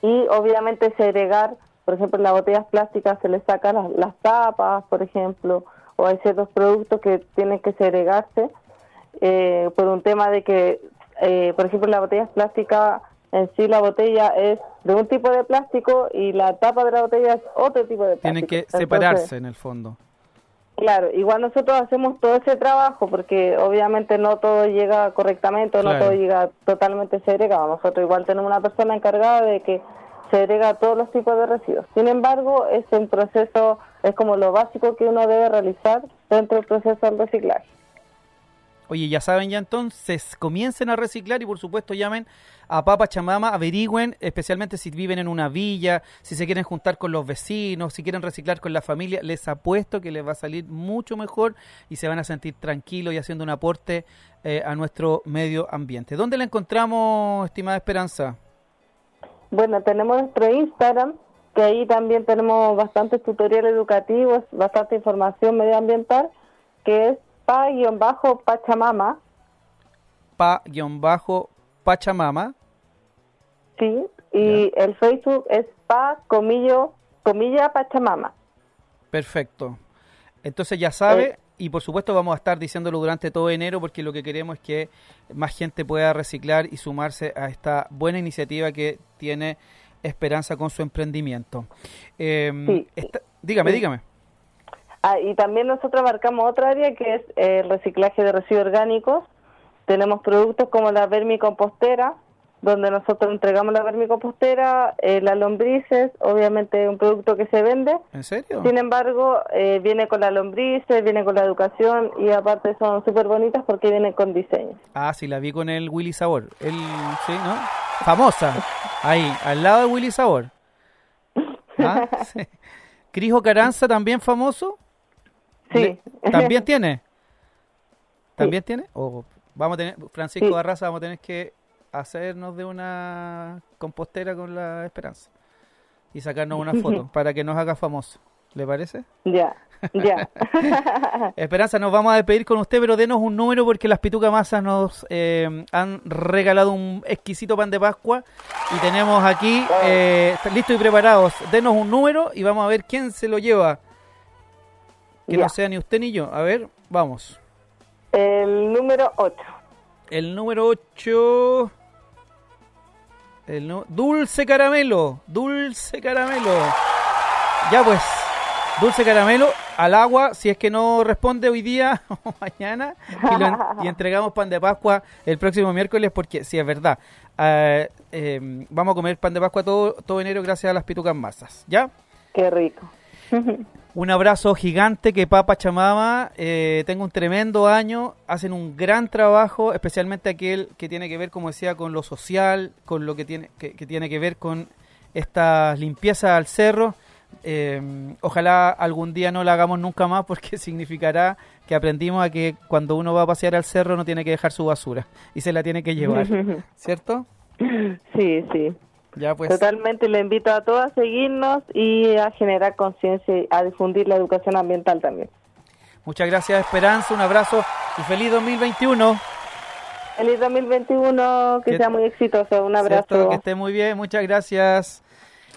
Speaker 8: Y obviamente segregar, por ejemplo, en las botellas plásticas se le sacan las, tapas, por ejemplo, o hay ciertos productos que tienen que segregarse eh, por un tema de que, eh, por ejemplo, las botellas plásticas en sí la botella es de un tipo de plástico y la tapa de la botella es otro tipo de plástico.
Speaker 3: Tienen que separarse en el fondo.
Speaker 8: Claro, igual nosotros hacemos todo ese trabajo porque obviamente no todo llega correctamente, no todo llega totalmente segregado. Nosotros igual tenemos una persona encargada de que segrega todos los tipos de residuos. Sin embargo, es un proceso, es como lo básico que uno debe realizar dentro del proceso del reciclaje.
Speaker 3: Oye, ya saben ya entonces, comiencen a reciclar y por supuesto llamen a Papa Chamama, averigüen, especialmente si viven en una villa, si se quieren juntar con los vecinos, si quieren reciclar con la familia, les apuesto que les va a salir mucho mejor y se van a sentir tranquilos y haciendo un aporte eh, a nuestro medio ambiente. ¿Dónde la encontramos, estimada Esperanza?
Speaker 8: Bueno, tenemos nuestro Instagram, que ahí también tenemos bastantes tutoriales educativos, bastante información medioambiental, que es pa-pachamama.
Speaker 3: Pa-pachamama.
Speaker 8: Sí, y el Facebook es pa comillo, comilla pachamama.
Speaker 3: Perfecto. Entonces ya sabe, eh. Y por supuesto vamos a estar diciéndolo durante todo enero porque lo que queremos es que más gente pueda reciclar y sumarse a esta buena iniciativa que tiene Esperanza con su emprendimiento. Em, dígame, dígame.
Speaker 8: Ah, y también nosotros abarcamos otra área que es el reciclaje de residuos orgánicos. Tenemos productos como la vermicompostera, donde nosotros entregamos la vermicompostera, eh, las lombrices, obviamente un producto que se vende.
Speaker 3: ¿En serio?
Speaker 8: Sin embargo, eh, viene con las lombrices, viene con la educación y aparte son súper bonitas porque vienen con diseño.
Speaker 3: Ah, sí, la vi con el Willy Sabor. El, sí, ¿no? Famosa. Ahí, al lado de Willy Sabor. ¿Ah? Sí. Crijo Caranza también famoso.
Speaker 8: Sí.
Speaker 3: ¿También tiene? ¿También tiene? O vamos a tener, Francisco Barraza, vamos a tener que hacernos de una compostera con la esperanza y sacarnos una foto para que nos haga famoso. ¿Le parece?
Speaker 8: Ya, ya.
Speaker 3: Esperanza, nos vamos a despedir con usted, pero denos un número porque las Pituca Masas nos eh, han regalado un exquisito pan de Pascua y tenemos aquí eh, listos y preparados. Denos un número y vamos a ver quién se lo lleva. Que no sea ni usted ni yo. A ver, vamos.
Speaker 8: El número 8.
Speaker 3: El número 8. El Dulce caramelo. Dulce caramelo. Ya pues. Dulce caramelo al agua, si es que no responde hoy día o mañana, y, entregamos pan de Pascua el próximo miércoles, porque si es verdad, eh, eh, vamos a comer pan de Pascua todo, todo enero gracias a las pitucas masas, ¿ya?
Speaker 8: Qué rico.
Speaker 3: Un abrazo gigante, que Papa Chamama eh, tenga un tremendo año, hacen un gran trabajo, especialmente aquel que tiene que ver, como decía, con lo social, con lo que tiene que, tiene que ver con esta limpieza al cerro. Eh, ojalá algún día no la hagamos nunca más porque significará que aprendimos a que cuando uno va a pasear al cerro no tiene que dejar su basura y se la tiene que llevar, ¿cierto?
Speaker 8: Sí, sí.
Speaker 3: Pues.
Speaker 8: Totalmente, le invito a todos a seguirnos y a generar conciencia y a difundir la educación ambiental también.
Speaker 3: Muchas gracias, Esperanza. Un abrazo y feliz 2021.
Speaker 8: Feliz 2021, que, sea muy exitoso. Un abrazo.
Speaker 3: que esté muy bien, muchas gracias.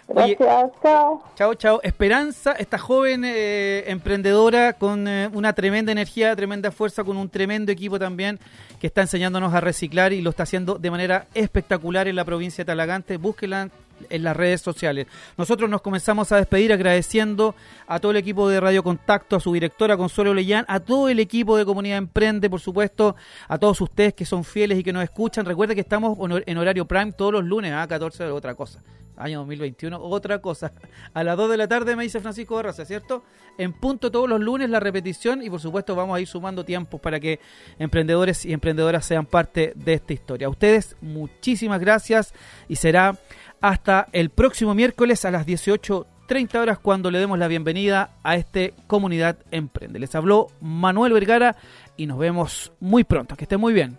Speaker 8: Gracias, chao.
Speaker 3: Chao, chao. Esperanza, esta joven eh, emprendedora con eh, una tremenda energía, tremenda fuerza, con un tremendo equipo también que está enseñándonos a reciclar y lo está haciendo de manera espectacular en la provincia de Talagante. Búsquela en las redes sociales. Nosotros nos comenzamos a despedir agradeciendo a todo el equipo de Radio Contacto, a su directora Consuelo Leyán, a todo el equipo de Comunidad Emprende, por supuesto, a todos ustedes que son fieles y que nos escuchan. Recuerde que estamos en horario prime todos los lunes a 14 de otra cosa año 2021, otra cosa. A las 2 de la tarde me dice Francisco Barraza, ¿cierto? En punto todos los lunes la repetición y por supuesto vamos a ir sumando tiempos para que emprendedores y emprendedoras sean parte de esta historia. A ustedes muchísimas gracias y será hasta el próximo miércoles a las 18.30 horas cuando le demos la bienvenida a este Comunidad Emprende. Les habló Manuel Vergara y nos vemos muy pronto. Que estén muy bien.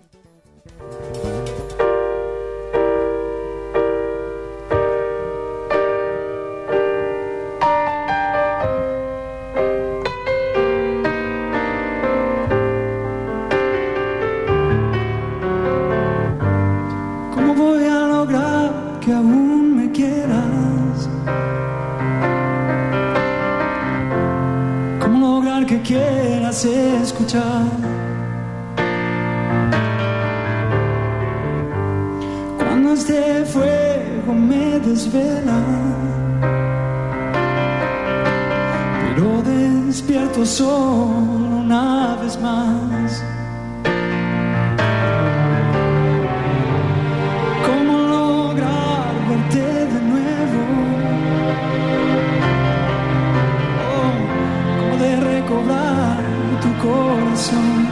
Speaker 9: Cuando este fuego me desvela, pero despierto solo una vez más. song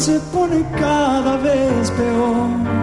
Speaker 9: se pone cada vez peor.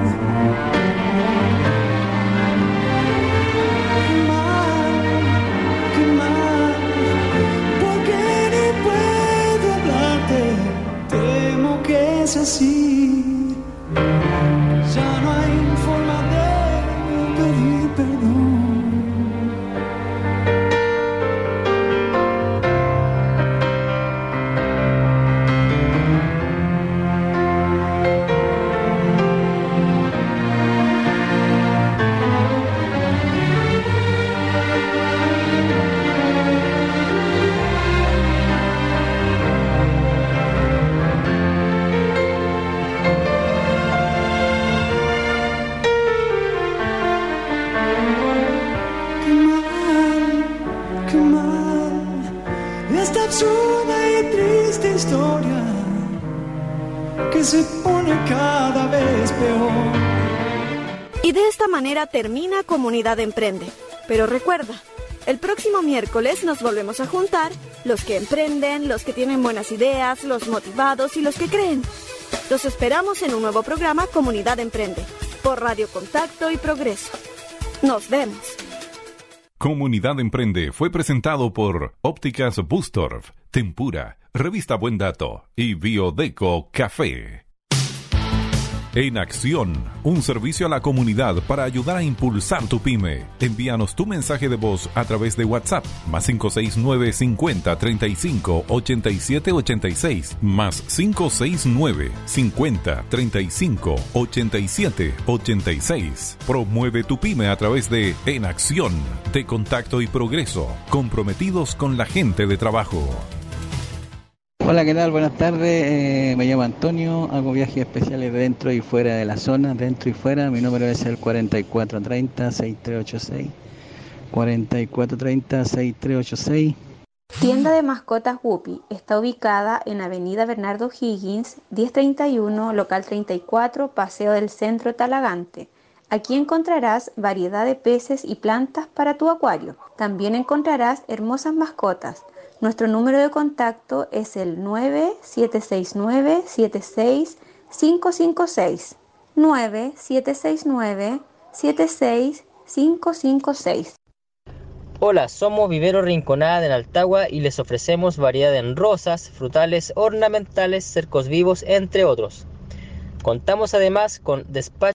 Speaker 2: Termina Comunidad Emprende. Pero recuerda, el próximo miércoles nos volvemos a juntar los que emprenden, los que tienen buenas ideas, los motivados y los que creen. Los esperamos en un nuevo programa Comunidad Emprende por Radio Contacto y Progreso. Nos vemos.
Speaker 1: Comunidad Emprende fue presentado por Ópticas Bustorf, Tempura, Revista Buen Dato y Biodeco Café. En Acción, un servicio a la comunidad para ayudar a impulsar tu pyme. Envíanos tu mensaje de voz a través de WhatsApp, más 569 50 35 87 86, más 569 50 35 87 86. Promueve tu pyme a través de En Acción, de contacto y progreso, comprometidos con la gente de trabajo.
Speaker 10: Hola, ¿qué tal? Buenas tardes. Eh, me llamo Antonio, hago viajes especiales dentro y fuera de la zona, dentro y fuera. Mi número es el 4430-6386. 4430-6386.
Speaker 11: Tienda de mascotas Whoopi está ubicada en Avenida Bernardo Higgins, 1031, local 34, Paseo del Centro Talagante. Aquí encontrarás variedad de peces y plantas para tu acuario. También encontrarás hermosas mascotas nuestro número de contacto es el 9769 76556. 9769 76556.
Speaker 12: Hola, somos Vivero Rinconada en Altagua y les ofrecemos variedad en rosas, frutales, ornamentales, cercos vivos, entre otros. Contamos además con despacho